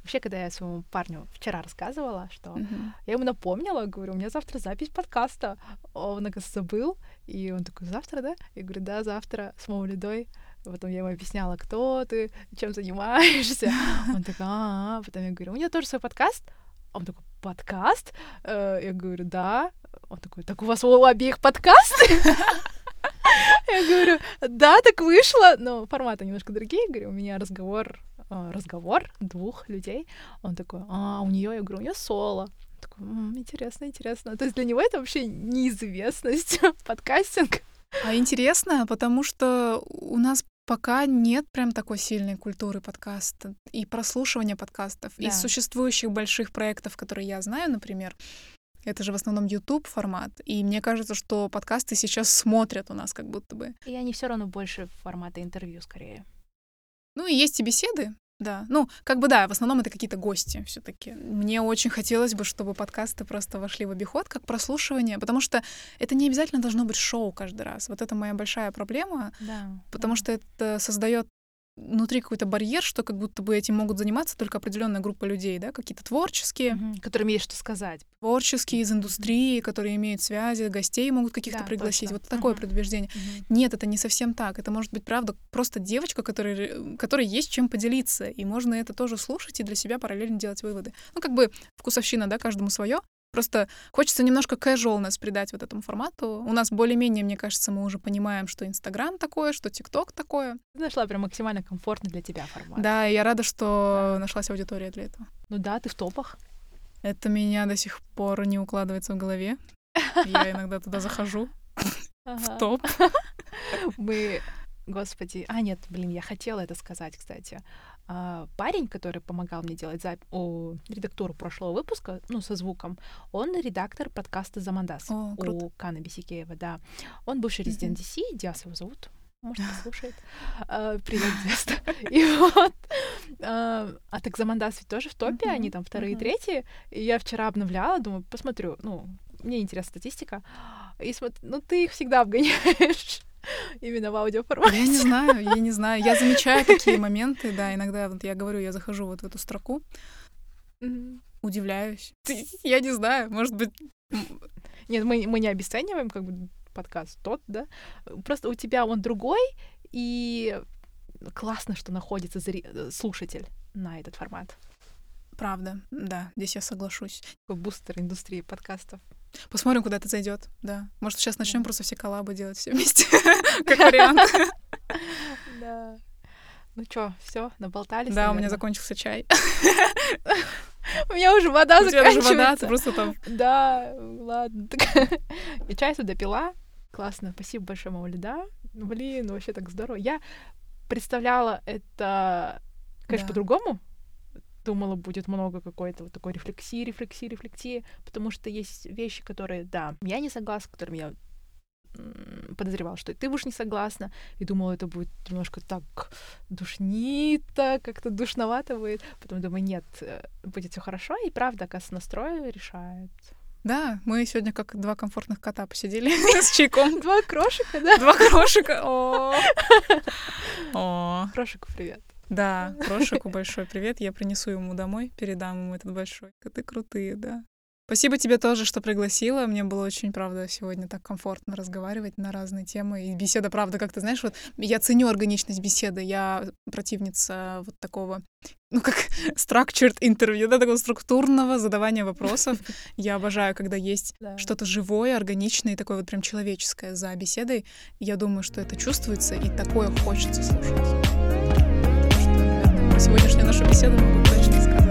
Вообще, когда я своему парню вчера рассказывала, что uh-huh. я ему напомнила, говорю, у меня завтра запись подкаста. Он, оказывается, забыл. И он такой, завтра, да? Я говорю, да, завтра с Маулидой. Потом я ему объясняла, кто ты, чем занимаешься. Он такой, а, Потом я говорю, у меня тоже свой подкаст. Он такой, подкаст? Э, я говорю, да. Он такой, так у вас у обеих подкаст? Я говорю, да, так вышло, но форматы немножко другие. Говорю, у меня разговор, э, разговор двух людей. Он такой, а, у нее, я говорю, у нее соло. Такой, интересно, интересно. То есть для него это вообще неизвестность, подкастинг. А интересно, потому что у нас Пока нет прям такой сильной культуры подкаста и прослушивания подкастов. Да. Из существующих больших проектов, которые я знаю, например, это же в основном YouTube формат. И мне кажется, что подкасты сейчас смотрят у нас как будто бы. И они все равно больше формата интервью скорее. Ну и есть и беседы. Да, ну, как бы да, в основном это какие-то гости все таки Мне очень хотелось бы, чтобы подкасты просто вошли в обиход как прослушивание, потому что это не обязательно должно быть шоу каждый раз. Вот это моя большая проблема, Да. потому что это создает внутри какой-то барьер, что как будто бы этим могут заниматься только определенная группа людей, да, какие-то творческие, Мгм. Которым есть что сказать. творческие из индустрии, которые имеют связи, гостей могут каких-то Да, пригласить. точно. Вот такое Мгм. предубеждение. Мгм. Нет, это не совсем так. Это может быть, правда, просто девочка, которой, которой есть чем поделиться. И можно это тоже слушать и для себя параллельно делать выводы. Ну, как бы вкусовщина, да, каждому свое. Просто хочется немножко casualness придать вот этому формату. У нас более-менее, мне кажется, мы уже понимаем, что Инстаграм такое, что ТикТок такое. Ты нашла прям максимально комфортный для тебя формат. Да, и я рада, что нашлась аудитория для этого. Ну да, ты в топах. Это меня до сих пор не укладывается в голове. Я иногда туда захожу, в топ. Мы, господи, а нет, блин, я хотела это сказать, кстати. А, парень, который помогал мне делать зап... о, редактуру прошлого выпуска, ну, со звуком, он редактор подкаста «Замандас» О, круто. у Кана Бисикеева, да. Он бывший резидент DC, Диас его зовут, может, послушает. А, Привет, Диас. И вот, а а так «Замандас» ведь тоже в топе, они там вторые и третьи. И я вчера обновляла, думаю, посмотрю, ну, мне интересна статистика. И смотрю, ну, ты их всегда обгоняешь именно в аудиоформате. Я не знаю, я не знаю. Я замечаю такие моменты, да, иногда вот я говорю, я захожу вот в эту строку, Мгм. удивляюсь. Я не знаю, может быть, Нет, мы, мы не обесцениваем как бы подкаст тот, да. Просто у тебя он другой, и классно, что находится зри- слушатель на этот формат. правда, да, здесь я соглашусь. Бустер индустрии подкастов. Посмотрим, куда это зайдет. Да. Может, сейчас начнем Да. просто все коллабы делать все вместе, как вариант. Да. Ну чё, все, наболтались? Да, у меня закончился чай. У меня уже вода У тебя даже вода, заканчивается. ты просто там... Да, ладно. Я чай сюда пила. Классно, спасибо большое, мама Лида. Блин, вообще так здорово. Я представляла это, конечно, по-другому. Думала, будет много какой-то вот такой рефлексии, рефлексии, рефлексии, потому что есть вещи, которые, да, я не согласна, с которыми я подозревала, что и ты будешь не согласна, и думала, это будет немножко так душнито, как-то душновато будет. Потом думаю, нет, э, будет все хорошо, и правда, оказывается, настрой решает. Да, мы сегодня как два комфортных кота посидели с чайком. Два крошика, да? Два крошика. О. Крошику привет. Да, Крошику большой привет. Я принесу ему домой, передам ему этот большой. Коты крутые, да. Спасибо тебе тоже, что пригласила. Мне было очень, правда, сегодня так комфортно разговаривать на разные темы. И беседа, правда, как ты знаешь, вот я ценю органичность беседы. Я противница вот такого, ну, как structured интервью, да, такого структурного задавания вопросов. Я обожаю, когда есть Да. что-то живое, органичное и такое вот прям человеческое за беседой. Я думаю, что это чувствуется, и такое хочется слушать. Сегодняшнюю нашу беседу могу точно сказать.